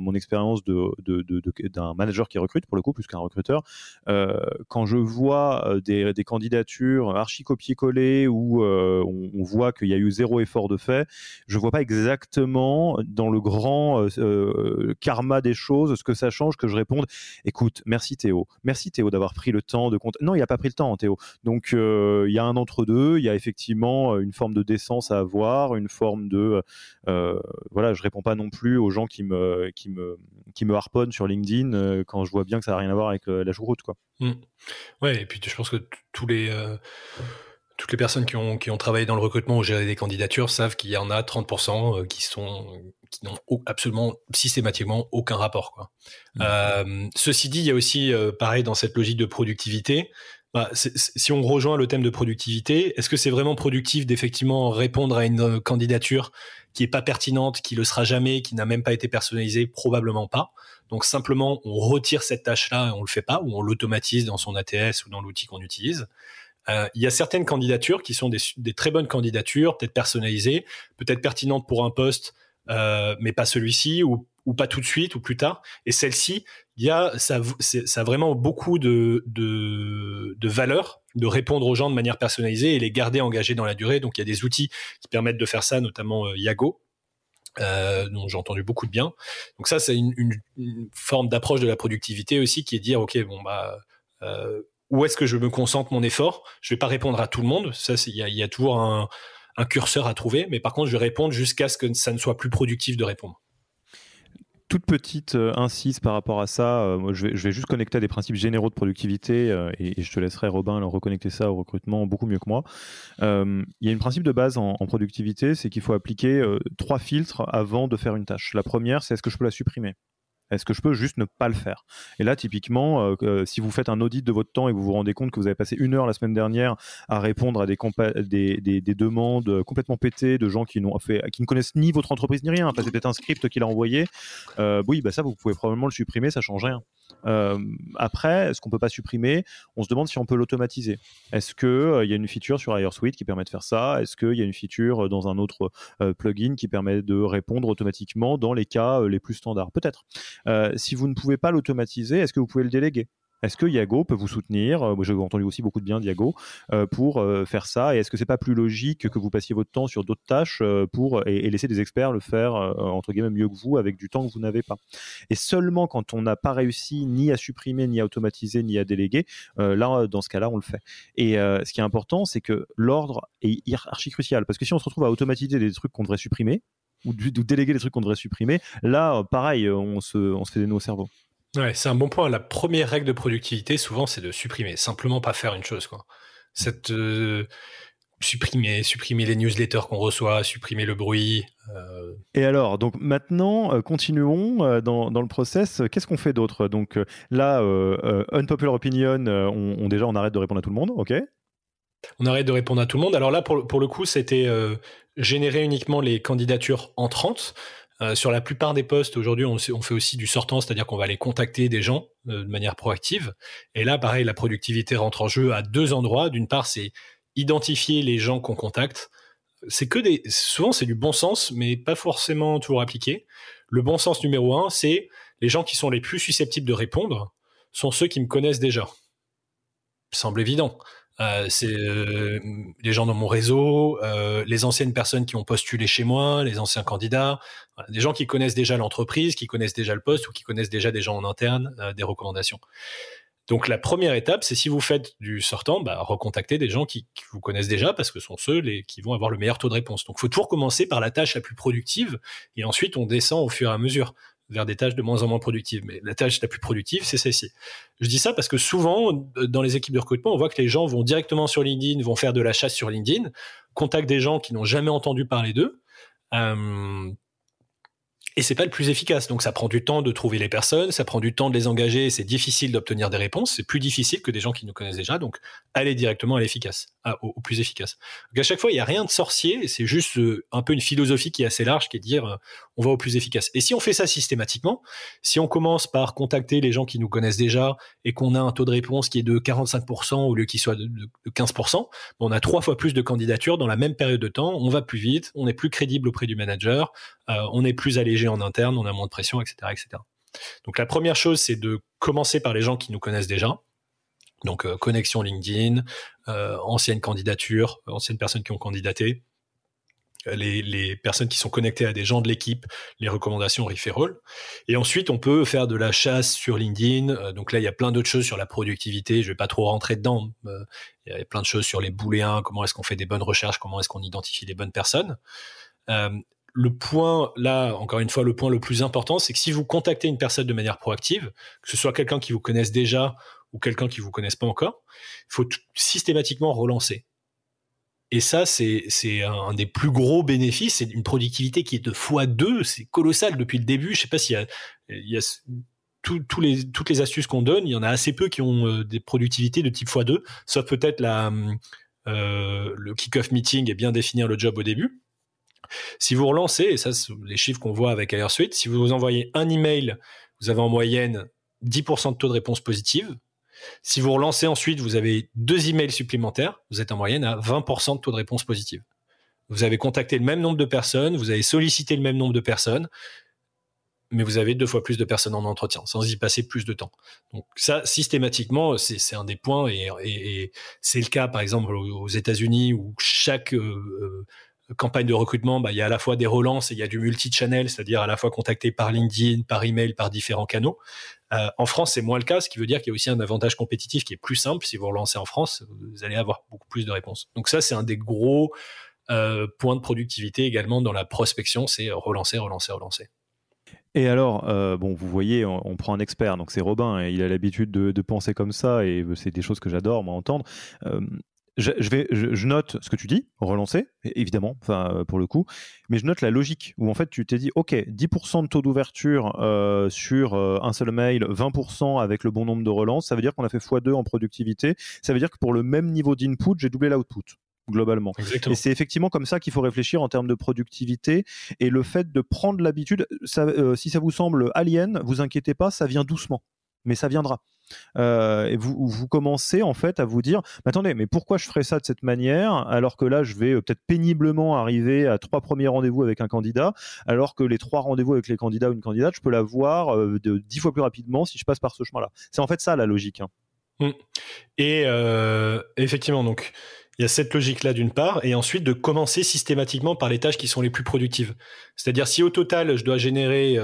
[SPEAKER 1] mon, expérience d'un de, de, manager qui recrute, pour le coup, plus qu'un recruteur, euh, quand je vois euh, des, candidatures archi copier-coller où euh, on, voit qu'il y a eu zéro effort de fait, je vois pas exactement dans le grand karma des choses ce que ça change que je réponde écoute, merci Théo, merci Théo d'avoir pris le temps de. Non, il a pas pris le temps, Théo. Donc il y a un entre-deux, il y a effectivement une forme de décence à avoir, une forme de voilà, je réponds pas non plus aux gens qui me, qui me, qui me harponnent sur LinkedIn euh, quand je vois bien que ça n'a rien à voir avec euh, la choucroute. Quoi.
[SPEAKER 2] Mmh. Ouais, et puis je pense que tous les, euh, toutes les personnes qui ont, qui ont travaillé dans le recrutement ou géré des candidatures savent qu'il y en a 30% qui sont qui n'ont absolument systématiquement aucun rapport. Quoi. Mmh. ceci dit, il y a aussi, pareil, dans cette logique de productivité, bah, si on rejoint le thème de productivité, est-ce que c'est vraiment productif d'effectivement répondre à une candidature qui est pas pertinente, qui le sera jamais, qui n'a même pas été personnalisée, probablement pas. Donc simplement, on retire cette tâche-là et on le fait pas, ou on l'automatise dans son ATS ou dans l'outil qu'on utilise. Euh, il y a certaines candidatures qui sont des, des très bonnes candidatures, peut-être personnalisées, peut-être pertinentes pour un poste, euh, mais pas celui-ci, ou, pas tout de suite, ou plus tard. Et celle-ci, il y a, ça, a vraiment beaucoup de, de, valeur de répondre aux gens de manière personnalisée et les garder engagés dans la durée. Donc il y a des outils qui permettent de faire ça, notamment euh, Yago. Euh, dont j'ai entendu beaucoup de bien. Donc ça, c'est une, forme d'approche de la productivité aussi, qui est de dire, ok, bon bah, euh, où est-ce que je me concentre mon effort? Je vais pas répondre à tout le monde. Ça, il y a, toujours un, curseur à trouver. Mais par contre, je vais répondre jusqu'à ce que ça ne soit plus productif de répondre
[SPEAKER 1] toute petite euh, incise par rapport à ça. Euh, je, vais, juste connecter à des principes généraux de productivité euh, et, je te laisserai, Robin, reconnecter ça au recrutement beaucoup mieux que moi. il y a un principe de base en productivité, c'est qu'il faut appliquer trois filtres avant de faire une tâche. La première, c'est est-ce que je peux la supprimer? Est-ce que je peux juste ne pas le faire? Et là, typiquement, euh, euh, si vous faites un audit de votre temps et que vous vous rendez compte que vous avez passé une heure la semaine dernière à répondre à des, des, des, demandes complètement pétées de gens qui, n'ont fait, qui ne connaissent ni votre entreprise ni rien, enfin, c'est peut-être un script qu'il a envoyé, euh, oui, bah ça, vous pouvez probablement le supprimer, ça change rien. Après, ce qu'on peut pas supprimer, on se demande si on peut l'automatiser. Est-ce qu'il il y a une feature sur Suite qui permet de faire ça? Est-ce qu'il y a une feature dans un autre plugin qui permet de répondre automatiquement dans les cas les plus standards? Peut-être. Euh, si vous ne pouvez pas l'automatiser, est-ce que vous pouvez le déléguer? Est-ce que Yago peut vous soutenir euh, J'ai entendu aussi beaucoup de bien d'Yago euh, pour faire ça. Et est-ce que c'est pas plus logique que vous passiez votre temps sur d'autres tâches et, laisser des experts le faire entre guillemets mieux que vous avec du temps que vous n'avez pas? Et seulement quand on n'a pas réussi ni à supprimer, ni à automatiser, ni à déléguer, là dans ce cas-là on le fait. Et ce qui est important, c'est que l'ordre est archi crucial parce que si on se retrouve à automatiser des trucs qu'on devrait supprimer, ou, déléguer les trucs qu'on devrait supprimer. Là, euh, pareil, euh, on se, on se fait des nœuds au cerveau.
[SPEAKER 2] Ouais, c'est un bon point. La première règle de productivité, souvent, c'est de supprimer. Simplement pas faire une chose, quoi. Cette, euh, supprimer, supprimer les newsletters qu'on reçoit, supprimer le bruit.
[SPEAKER 1] Et alors, donc maintenant, continuons dans, dans, le process. Qu'est-ce qu'on fait d'autre? Donc là, unpopular opinion, on, on, déjà on arrête de répondre à tout le monde, ok?
[SPEAKER 2] On arrête de répondre à tout le monde. Alors là, pour, pour le coup, c'était euh, générer uniquement les candidatures entrantes. Euh, sur la plupart des postes, aujourd'hui, on, fait aussi du sortant, c'est-à-dire qu'on va aller contacter des gens euh, de manière proactive. Et là, pareil, la productivité rentre en jeu à deux endroits. D'une part, c'est identifier les gens qu'on contacte. C'est que des, souvent, c'est du bon sens, mais pas forcément toujours appliqué. Le bon sens numéro un, c'est les gens qui sont les plus susceptibles de répondre sont ceux qui me connaissent déjà. Semble évident. Euh, c'est euh, les gens dans mon réseau, euh, les anciennes personnes qui ont postulé chez moi, les anciens candidats, des gens qui connaissent déjà l'entreprise, qui connaissent déjà le poste ou qui connaissent déjà des gens en interne, des recommandations. Donc la première étape, c'est si vous faites du sortant, bah, recontacter des gens qui, vous connaissent déjà parce que ce sont ceux qui vont avoir le meilleur taux de réponse. Donc il faut toujours commencer par la tâche la plus productive et ensuite on descend au fur et à mesure vers des tâches de moins en moins productives. Mais la tâche la plus productive, c'est celle-ci. Je dis ça parce que souvent, dans les équipes de recrutement, on voit que les gens vont directement sur LinkedIn, vont faire de la chasse sur LinkedIn, contactent des gens qui n'ont jamais entendu parler d'eux. Euh, et c'est pas le plus efficace. Donc ça prend du temps de trouver les personnes, ça prend du temps de les engager, c'est difficile d'obtenir des réponses, c'est plus difficile que des gens qui nous connaissent déjà. Donc allez directement à l'efficace, au, plus efficace. Donc à chaque fois, il y a rien de sorcier, c'est juste euh, un peu une philosophie qui est assez large, qui est de dire euh, on va au plus efficace. Et si on fait ça systématiquement, si on commence par contacter les gens qui nous connaissent déjà et qu'on a un taux de réponse qui est de 45% au lieu qu'il soit de, 15%, on a trois fois plus de candidatures dans la même période de temps, on va plus vite, on est plus crédible auprès du manager, euh, on est plus allégé en interne, on a moins de pression, etc., etc. Donc la première chose, c'est de commencer par les gens qui nous connaissent déjà. Donc euh, connexion LinkedIn, euh, anciennes candidatures, anciennes personnes qui ont candidaté, les, personnes qui sont connectées à des gens de l'équipe, les recommandations referral. Et ensuite, on peut faire de la chasse sur LinkedIn. donc là, il y a plein d'autres choses sur la productivité. Je vais pas trop rentrer dedans. il y a plein de choses sur les booléens, comment est-ce qu'on fait des bonnes recherches, comment est-ce qu'on identifie les bonnes personnes le point, là, encore une fois, le point le plus important, c'est que si vous contactez une personne de manière proactive, que ce soit quelqu'un qui vous connaisse déjà ou quelqu'un qui vous connaisse pas encore, il faut systématiquement relancer. Et ça, c'est un, des plus gros bénéfices. C'est une productivité qui est de x2. C'est colossal depuis le début. Je sais pas s'il y a, il y a les, toutes les astuces qu'on donne. Il y en a assez peu qui ont euh, des productivités de type x2, sauf peut-être la, euh, le kick-off meeting et bien définir le job au début. Si vous relancez, et ça, c'est les chiffres qu'on voit avec Airsuite, si vous envoyez un email, vous avez en moyenne 10% de taux de réponse positive. Si vous relancez ensuite, vous avez deux emails supplémentaires, vous êtes en moyenne à 20% de taux de réponse positive. Vous avez contacté le même nombre de personnes, vous avez sollicité le même nombre de personnes, mais vous avez deux fois plus de personnes en entretien, sans y passer plus de temps. Donc ça, systématiquement, c'est un des points, et, c'est le cas, par exemple, aux États-Unis, où chaque euh, euh, campagne de recrutement, bah, il y a à la fois des relances et il y a du multi-channel, c'est-à-dire à la fois contacté par LinkedIn, par email, par différents canaux. Euh, en France, c'est moins le cas, ce qui veut dire qu'il y a aussi un avantage compétitif qui est plus simple. Si vous relancez en France, vous allez avoir beaucoup plus de réponses. Donc ça, c'est un des gros euh, points de productivité également dans la prospection, c'est relancer, relancer, relancer.
[SPEAKER 1] Et alors, euh, bon, vous voyez, on, prend un expert, donc c'est Robin, et il a l'habitude de, penser comme ça, et c'est des choses que j'adore, moi, entendre je, vais, je, note ce que tu dis, relancer, évidemment, enfin euh, pour le coup, mais je note la logique où en fait tu t'es dit, ok, 10% de taux d'ouverture euh, sur euh, un seul mail, 20% avec le bon nombre de relances, ça veut dire qu'on a fait x2 en productivité, ça veut dire que pour le même niveau d'input, j'ai doublé l'output globalement. Et c'est effectivement comme ça qu'il faut réfléchir en termes de productivité et le fait de prendre l'habitude, si ça vous semble alien, vous inquiétez pas, ça vient doucement, mais ça viendra. Euh, et vous, commencez en fait à vous dire mais attendez, mais pourquoi je ferais ça de cette manière alors que là je vais euh, peut-être péniblement arriver à trois premiers rendez-vous avec un candidat, alors que les trois rendez-vous avec les candidats ou une candidate, je peux l'avoir euh, de dix fois plus rapidement si je passe par ce chemin-là. C'est en fait ça la logique. Hein.
[SPEAKER 2] Mmh. Et effectivement, donc il y a cette logique-là d'une part, et ensuite de commencer systématiquement par les tâches qui sont les plus productives. C'est-à-dire si au total je dois générer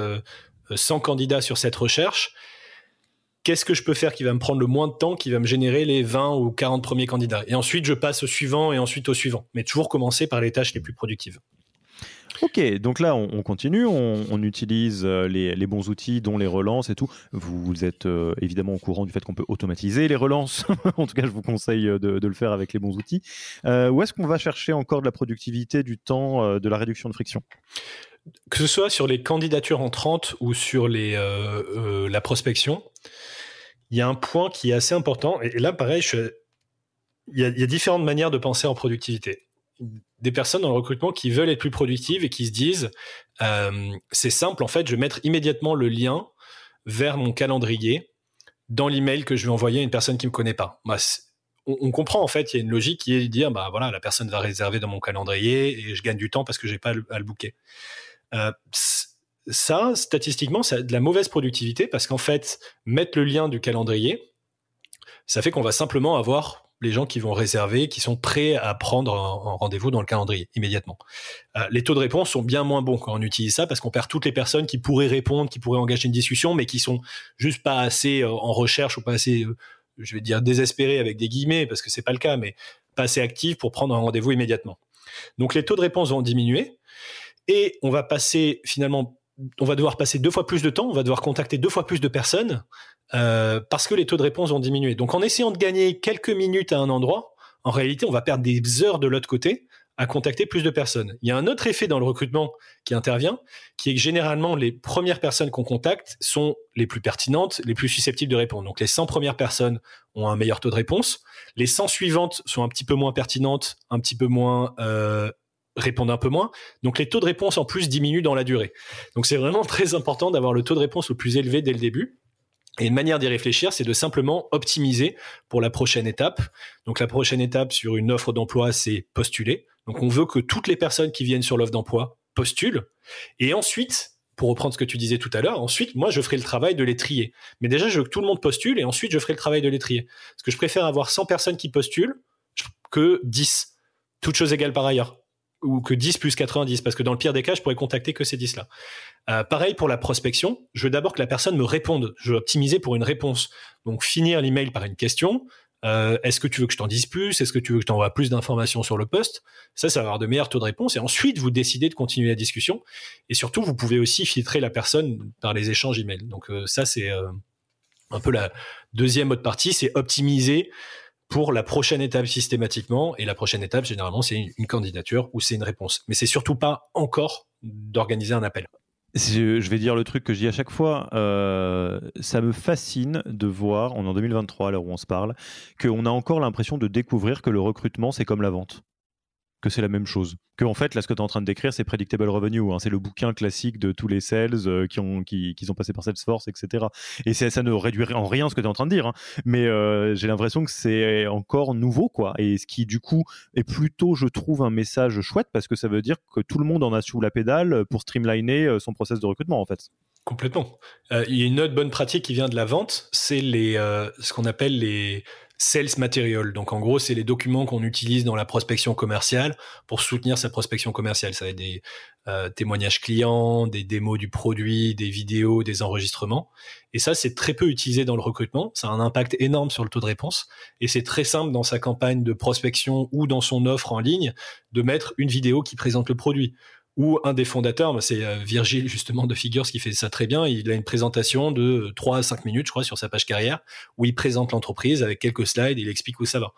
[SPEAKER 2] 100 candidats sur cette recherche, qu'est-ce que je peux faire qui va me prendre le moins de temps, qui va me générer les 20 ou 40 premiers candidats. Et ensuite, je passe au suivant et ensuite au suivant. Mais toujours commencer par les tâches les plus productives.
[SPEAKER 1] Ok, donc là on, continue, on, utilise euh, les, bons outils, dont les relances et tout. Vous, êtes euh, évidemment au courant du fait qu'on peut automatiser les relances. en tout cas, je vous conseille euh, de, le faire avec les bons outils. où est-ce qu'on va chercher encore de la productivité, du temps, de la réduction de friction?
[SPEAKER 2] Que ce soit sur les candidatures entrantes ou sur les, la prospection, il y a un point qui est assez important. Et, là, pareil, il, y a, différentes manières de penser en productivité. Des personnes dans le recrutement qui veulent être plus productives et qui se disent euh, c'est simple, en fait, je vais mettre immédiatement le lien vers mon calendrier dans l'email que je vais envoyer à une personne qui ne me connaît pas. Bah, on, comprend en fait, il y a une logique qui est de dire bah voilà, la personne va réserver dans mon calendrier et je gagne du temps parce que j'ai pas à le booker. Euh, ça, statistiquement, c'est de la mauvaise productivité parce qu'en fait, mettre le lien du calendrier, ça fait qu'on va simplement avoir les gens qui vont réserver, qui sont prêts à prendre un, rendez-vous dans le calendrier immédiatement. Euh, les taux de réponse sont bien moins bons quand on utilise ça parce qu'on perd toutes les personnes qui pourraient répondre, qui pourraient engager une discussion, mais qui sont juste pas assez euh, en recherche ou pas assez, euh, je vais dire désespérées avec des guillemets parce que c'est pas le cas, mais pas assez actives pour prendre un rendez-vous immédiatement. Donc les taux de réponse vont diminuer et on va passer finalement on va devoir passer deux fois plus de temps, on va devoir contacter deux fois plus de personnes euh, parce que les taux de réponse vont diminuer. Donc en essayant de gagner quelques minutes à un endroit, en réalité, on va perdre des heures de l'autre côté à contacter plus de personnes. Il y a un autre effet dans le recrutement qui intervient, qui est que généralement, les premières personnes qu'on contacte sont les plus pertinentes, les plus susceptibles de répondre. Donc les 100 premières personnes ont un meilleur taux de réponse. Les 100 suivantes sont un petit peu moins pertinentes, un petit peu moins euh, répondent un peu moins. Donc les taux de réponse en plus diminuent dans la durée. Donc c'est vraiment très important d'avoir le taux de réponse le plus élevé dès le début. Et une manière d'y réfléchir, c'est de simplement optimiser pour la prochaine étape. Donc la prochaine étape sur une offre d'emploi, c'est postuler. Donc on veut que toutes les personnes qui viennent sur l'offre d'emploi postulent. Et ensuite, pour reprendre ce que tu disais tout à l'heure, ensuite, moi, je ferai le travail de les trier. Mais déjà, je veux que tout le monde postule et ensuite, je ferai le travail de les trier. Parce que je préfère avoir 100 personnes qui postulent que 10. Toutes choses égales par ailleurs ou que 10 plus 90, parce que dans le pire des cas, je pourrais contacter que ces 10-là. Euh, pareil pour la prospection, je veux d'abord que la personne me réponde. Je veux optimiser pour une réponse. Donc finir l'email par une question. Euh, est-ce que tu veux que je t'en dise plus? Est-ce que tu veux que je t'envoie plus d'informations sur le poste? Ça, ça va avoir de meilleurs taux de réponse. Et ensuite, vous décidez de continuer la discussion. Et surtout, vous pouvez aussi filtrer la personne par les échanges email. Donc euh, ça, c'est un peu la deuxième autre partie, c'est optimiser pour la prochaine étape systématiquement. Et la prochaine étape, généralement, c'est une candidature ou c'est une réponse. Mais c'est surtout pas encore d'organiser un appel.
[SPEAKER 1] Je vais dire le truc que je dis à chaque fois. Euh, ça me fascine de voir, on est en 2023, à l'heure où on se parle, qu'on a encore l'impression de découvrir que le recrutement, c'est comme la vente que c'est la même chose. Que en fait, là, ce que tu es en train de décrire, c'est Predictable Revenue. Hein. C'est le bouquin classique de tous les sales euh, qui, ont, qui, qui, sont passés par Salesforce, etc. Et ça ne réduirait en rien ce que tu es en train de dire. Hein. Mais euh, j'ai l'impression que c'est encore nouveau, quoi. Et ce qui, du coup, est plutôt, je trouve, un message chouette parce que ça veut dire que tout le monde en a sous la pédale pour streamliner euh, son process de recrutement, en fait.
[SPEAKER 2] Complètement. il y a une autre bonne pratique qui vient de la vente, c'est les, ce qu'on appelle les sales material. Donc en gros, c'est les documents qu'on utilise dans la prospection commerciale pour soutenir sa prospection commerciale. Ça va être des euh, témoignages clients, des démos du produit, des vidéos, des enregistrements. Et ça, c'est très peu utilisé dans le recrutement. Ça a un impact énorme sur le taux de réponse. Et c'est très simple dans sa campagne de prospection ou dans son offre en ligne de mettre une vidéo qui présente le produit ou un des fondateurs, c'est euh, Virgile justement de Figures qui fait ça très bien. Il a une présentation de 3 à 5 minutes, je crois, sur sa page carrière, où il présente l'entreprise avec quelques slides, il explique où ça va.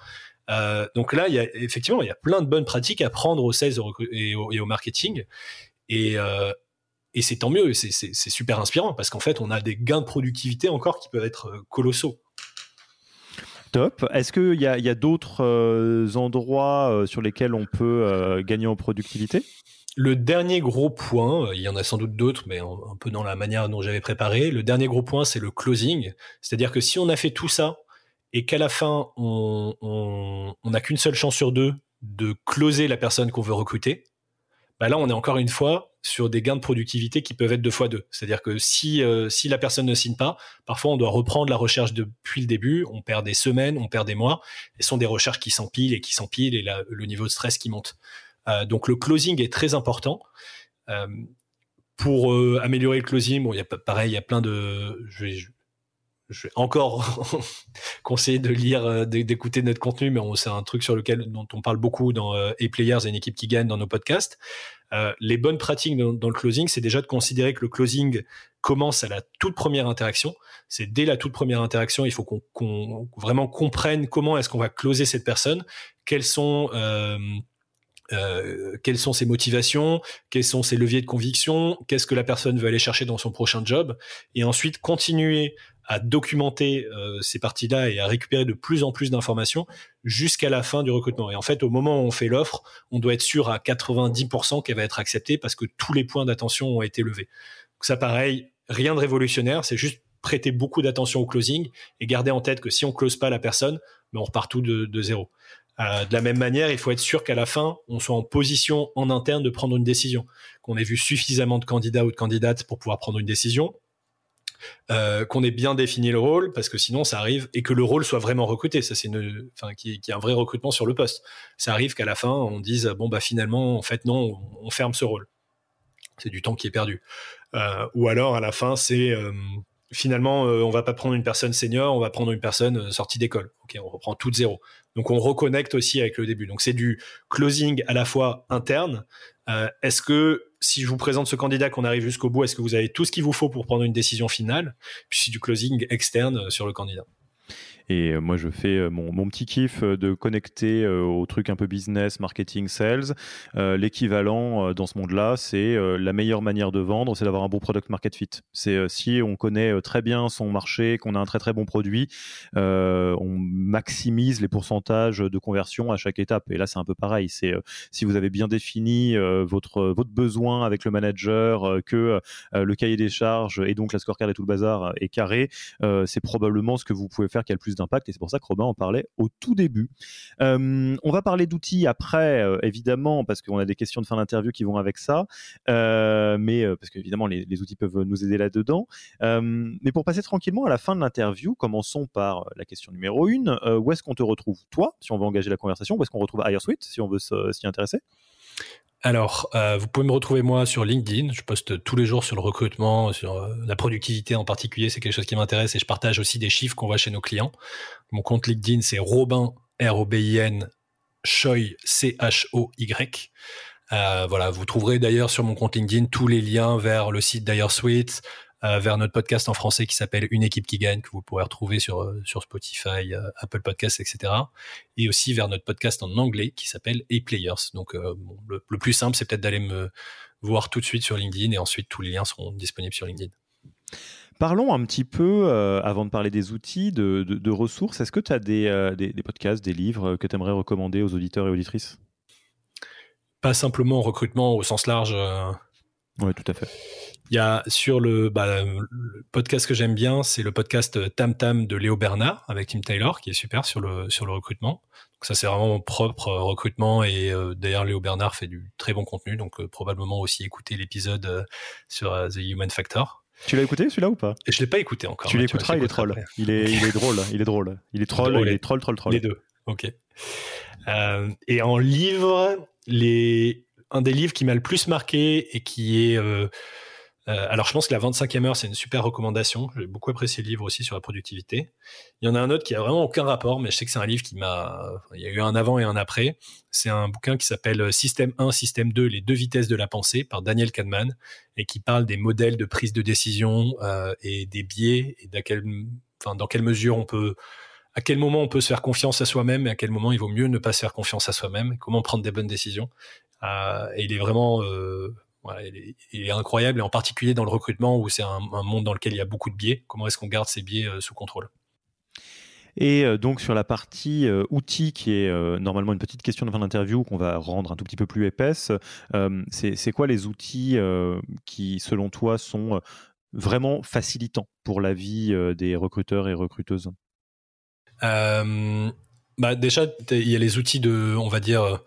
[SPEAKER 2] Euh, donc là, il y a effectivement, il y a plein de bonnes pratiques à prendre au sales et au, marketing, et, euh, c'est tant mieux, c'est super inspirant parce qu'en fait, on a des gains de productivité encore qui peuvent être colossaux.
[SPEAKER 1] Top. Est-ce qu'il y a d'autres endroits sur lesquels on peut gagner en productivité?
[SPEAKER 2] Le dernier gros point, euh, il y en a sans doute d'autres, mais un, peu dans la manière dont j'avais préparé, le dernier gros point, c'est le closing. C'est-à-dire que si on a fait tout ça et qu'à la fin, on n'a qu'une seule chance sur deux de closer la personne qu'on veut recruter, bah là, on est encore une fois sur des gains de productivité qui peuvent être deux fois deux. C'est-à-dire que si, euh, si la personne ne signe pas, parfois on doit reprendre la recherche depuis le début, on perd des semaines, on perd des mois, ce sont des recherches qui s'empilent et qui s'empilent et le niveau de stress qui monte. Euh, donc le closing est très important. Euh, pour euh, améliorer le closing, bon, y a pareil, il y a plein de, je vais, encore conseiller de lire, d'écouter notre contenu, mais c'est un truc sur lequel dont on parle beaucoup dans A Players, une équipe qui gagne dans nos podcasts. les bonnes pratiques dans, le closing, c'est déjà de considérer que le closing commence à la toute première interaction. C'est dès la toute première interaction, il faut qu'on vraiment comprenne comment est-ce qu'on va closer cette personne, quels sont quelles sont ses motivations, quels sont ses leviers de conviction, qu'est-ce que la personne veut aller chercher dans son prochain job, et ensuite continuer à documenter euh, ces parties-là et à récupérer de plus en plus d'informations jusqu'à la fin du recrutement. Et en fait, au moment où on fait l'offre, on doit être sûr à 90% qu'elle va être acceptée parce que tous les points d'attention ont été levés. Donc ça, pareil, rien de révolutionnaire, c'est juste prêter beaucoup d'attention au closing et garder en tête que si on close pas la personne, ben on repart tout de, de zéro. Euh, de la même manière, il faut être sûr qu'à la fin, on soit en position en interne de prendre une décision, qu'on ait vu suffisamment de candidats ou de candidates pour pouvoir prendre une décision, euh, qu'on ait bien défini le rôle, parce que sinon ça arrive, et que le rôle soit vraiment recruté. Ça, c'est un vrai recrutement sur le poste. Ça arrive qu'à la fin, on dise bon bah finalement, en fait non, on, ferme ce rôle. C'est du temps qui est perdu. Euh, ou alors à la fin, c'est finalement, on va pas prendre une personne senior, on va prendre une personne sortie d'école. Ok, on reprend tout de zéro. Donc on reconnecte aussi avec le début. Donc c'est du closing à la fois interne. Euh, est-ce que si je vous présente ce candidat qu'on arrive jusqu'au bout, est-ce que vous avez tout ce qu'il vous faut pour prendre une décision finale? Puis c'est du closing externe sur le candidat.
[SPEAKER 1] Et euh, moi, je fais euh, mon, petit kiff euh, de connecter au truc un peu business, marketing, sales. L'équivalent dans ce monde-là, c'est la meilleure manière de vendre, c'est d'avoir un bon product market fit. C'est si on connaît très bien son marché, qu'on a un très très bon produit, on maximise les pourcentages de conversion à chaque étape. Et là, c'est un peu pareil. C'est si vous avez bien défini votre votre besoin avec le manager, que le cahier des charges et donc la scorecard et tout le bazar est carré, c'est probablement ce que vous pouvez faire qui a le plus d'impact et c'est pour ça que Robin en parlait au tout début. Euh, on va parler d'outils après, euh, évidemment, parce qu'on a des questions de fin d'interview qui vont avec ça, euh, mais parce qu'évidemment les, les, outils peuvent nous aider là-dedans. mais pour passer tranquillement à la fin de l'interview, commençons par la question numéro une. où est-ce qu'on te retrouve, toi, si on veut engager la conversation? Où est-ce qu'on retrouve Airsuite, si on veut s'y intéresser?
[SPEAKER 2] Alors, euh, vous pouvez me retrouver moi sur LinkedIn. Je poste tous les jours sur le recrutement, sur euh, la productivité en particulier. C'est quelque chose qui m'intéresse et je partage aussi des chiffres qu'on voit chez nos clients. Mon compte LinkedIn, c'est Robin, R-O-B-I-N, C-H-O-Y. Euh, voilà, vous trouverez d'ailleurs sur mon compte LinkedIn tous les liens vers le site d'AilleurSuite, euh, vers notre podcast en français qui s'appelle Une équipe qui gagne, que vous pourrez retrouver sur, euh, sur Spotify, euh, Apple Podcasts, etc. Et aussi vers notre podcast en anglais qui s'appelle A Players. Donc le, plus simple, c'est peut-être d'aller me voir tout de suite sur LinkedIn et ensuite tous les liens seront disponibles sur LinkedIn.
[SPEAKER 1] Parlons un petit peu, avant de parler des outils, de, de, ressources. Est-ce que tu as des, des, des, podcasts, des livres que tu aimerais recommander aux auditeurs et auditrices?
[SPEAKER 2] Pas simplement recrutement au sens large.
[SPEAKER 1] Oui, tout à fait.
[SPEAKER 2] Il y a sur le, bah, le podcast que j'aime bien, c'est le podcast Tam Tam de Léo Bernard avec Tim Taylor, qui est super sur le sur le recrutement. Donc ça c'est vraiment mon propre euh, recrutement et euh, d'ailleurs Léo Bernard fait du très bon contenu, donc euh, probablement aussi écouter l'épisode sur The Human Factor.
[SPEAKER 1] Tu l'as écouté celui-là ou pas?
[SPEAKER 2] Je l'ai pas écouté encore.
[SPEAKER 1] Tu l'écouteras, il est troll. Il est, il est drôle, il est drôle. Il est troll, il est troll, troll, troll.
[SPEAKER 2] Les deux. Ok. Et en livre, les... un des livres qui m'a le plus marqué et qui est euh, euh, alors, je pense que la 25e heure, c'est une super recommandation. J'ai beaucoup apprécié le livre aussi sur la productivité. Il y en a un autre qui a vraiment aucun rapport, mais je sais que c'est un livre qui m'a. Il y a eu un avant et un après. C'est un bouquin qui s'appelle Système 1, Système 2, les deux vitesses de la pensée par Daniel Kahneman et qui parle des modèles de prise de décision euh, et des biais et dans quelle mesure on peut à quel moment on peut se faire confiance à soi-même et à quel moment il vaut mieux ne pas se faire confiance à soi-même, comment prendre des bonnes décisions. Euh, et il est vraiment euh, il, est, incroyable, et en particulier dans le recrutement où c'est un, monde dans lequel il y a beaucoup de biais. Comment est-ce qu'on garde ces biais euh, sous contrôle?
[SPEAKER 1] Et euh, donc sur la partie euh, outils, qui est normalement une petite question de fin d'interview qu'on va rendre un tout petit peu plus épaisse, c'est quoi les outils qui, selon toi, sont vraiment facilitants pour la vie des recruteurs et recruteuses?
[SPEAKER 2] Bah Déjà, il y a les outils de, on va dire,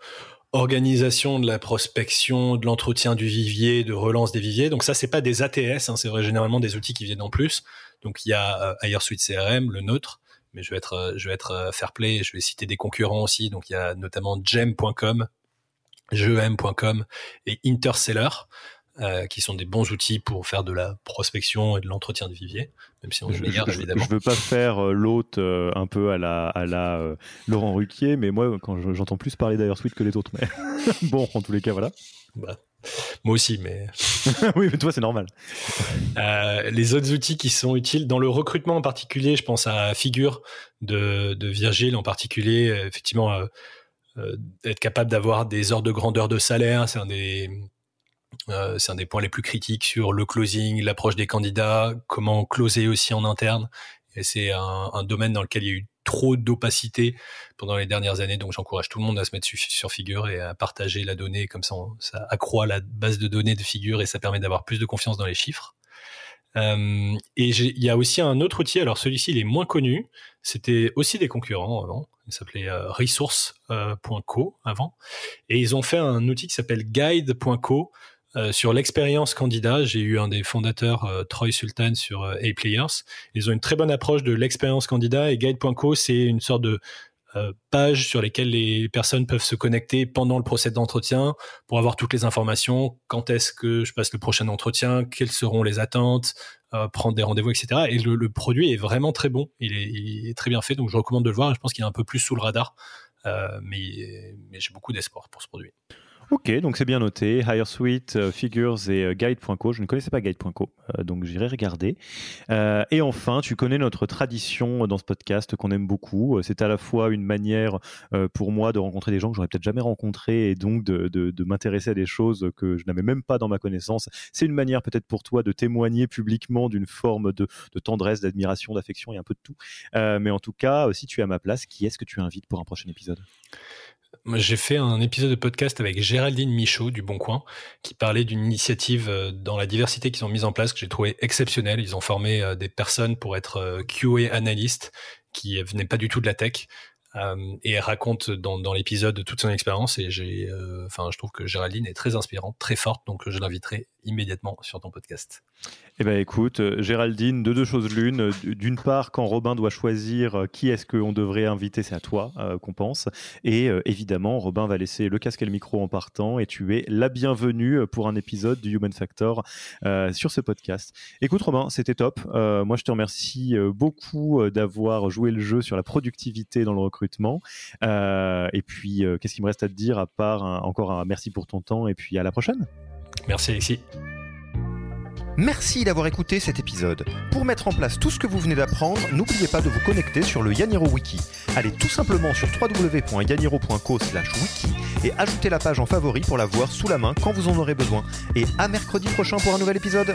[SPEAKER 2] organisation de la prospection, de l'entretien du vivier, de relance des viviers. Donc ça, c'est pas des ATS, hein, c'est généralement des outils qui viennent en plus. Donc il y a euh, Suite CRM, le nôtre, mais je vais être, euh, je vais être euh, fair play, je vais citer des concurrents aussi. Donc il y a notamment gem.com, gem.com et Interseller. Euh, qui sont des bons outils pour faire de la prospection et de l'entretien de vivier, même si on
[SPEAKER 1] je, évidemment. Je veux pas faire euh, l'hôte euh, un peu à la, à la Laurent Ruquier, mais moi, quand j'entends plus parler d'Airsuite que les autres, mais bon, en tous les cas, voilà.
[SPEAKER 2] Bah, moi aussi, mais.
[SPEAKER 1] oui, mais toi, c'est normal.
[SPEAKER 2] les autres outils qui sont utiles, dans le recrutement en particulier, je pense à Figure de, de Virgile en particulier, effectivement, être capable d'avoir des ordres de grandeur de salaire, c'est un des euh, c'est un des points les plus critiques sur le closing, l'approche des candidats, comment closer aussi en interne. C'est un, domaine dans lequel il y a eu trop d'opacité pendant les dernières années. Donc j'encourage tout le monde à se mettre sur, Figure et à partager la donnée. Comme ça, ça accroît la base de données de Figure et ça permet d'avoir plus de confiance dans les chiffres. Euh, et il y a aussi un autre outil. Alors celui-ci, il est moins connu. C'était aussi des concurrents avant. Il s'appelait euh, resource.co avant. Et ils ont fait un outil qui s'appelle guide.co euh, sur l'expérience candidat, j'ai eu un des fondateurs, euh, Troy Sultan, sur euh, A-Players. Ils ont une très bonne approche de l'expérience candidat et Guide.co, c'est une sorte de page sur lesquelles les personnes peuvent se connecter pendant le procès d'entretien pour avoir toutes les informations. Quand est-ce que je passe le prochain entretien? Quelles seront les attentes? Prendre des rendez-vous, etc. Et le, produit est vraiment très bon. Il est, très bien fait, donc je recommande de le voir. Je pense qu'il est un peu plus sous le radar, mais j'ai beaucoup d'espoir pour ce produit.
[SPEAKER 1] Ok, donc c'est bien noté. Higher Suite, euh, Figures et euh, Guide.co. Je ne connaissais pas Guide.co, euh, donc j'irai regarder. et enfin, tu connais notre tradition dans ce podcast qu'on aime beaucoup. C'est à la fois une manière pour moi de rencontrer des gens que j'aurais peut-être jamais rencontrés et donc de, m'intéresser à des choses que je n'avais même pas dans ma connaissance. C'est une manière peut-être pour toi de témoigner publiquement d'une forme de, de tendresse, d'admiration, d'affection et un peu de tout. mais en tout cas, si tu es à ma place, qui est-ce que tu invites pour un prochain épisode?
[SPEAKER 2] J'ai fait un épisode de podcast avec Géraldine Michaud du Bon Coin qui parlait d'une initiative euh, dans la diversité qu'ils ont mise en place que j'ai trouvé exceptionnelle. Ils ont formé euh, des personnes pour être euh, QA analystes qui venaient pas du tout de la tech euh, et raconte dans, dans l'épisode toute son expérience et j'ai, euh, enfin, je trouve que Géraldine est très inspirante, très forte, donc je l'inviterai immédiatement sur ton podcast.
[SPEAKER 1] Eh ben écoute, euh, Géraldine, de deux choses l'une. D'une part, quand Robin doit choisir qui est-ce qu'on devrait inviter, c'est à toi qu'on pense. Et évidemment, Robin va laisser le casque et le micro en partant et tu es la bienvenue pour un épisode du Human Factor sur ce podcast. Écoute Robin, c'était top. moi, je te remercie beaucoup d'avoir joué le jeu sur la productivité dans le recrutement euh, et puis, euh, qu'est-ce qu'il me reste à te dire à part encore un merci pour ton temps et puis à la prochaine.
[SPEAKER 2] Merci Alexis.
[SPEAKER 1] Merci d'avoir écouté cet épisode. Pour mettre en place tout ce que vous venez d'apprendre, n'oubliez pas de vous connecter sur le Yaniro Wiki. Allez tout simplement sur www.yaniro.co/wiki et ajoutez la page en favori pour la voir sous la main quand vous en aurez besoin. Et à mercredi prochain pour un nouvel épisode.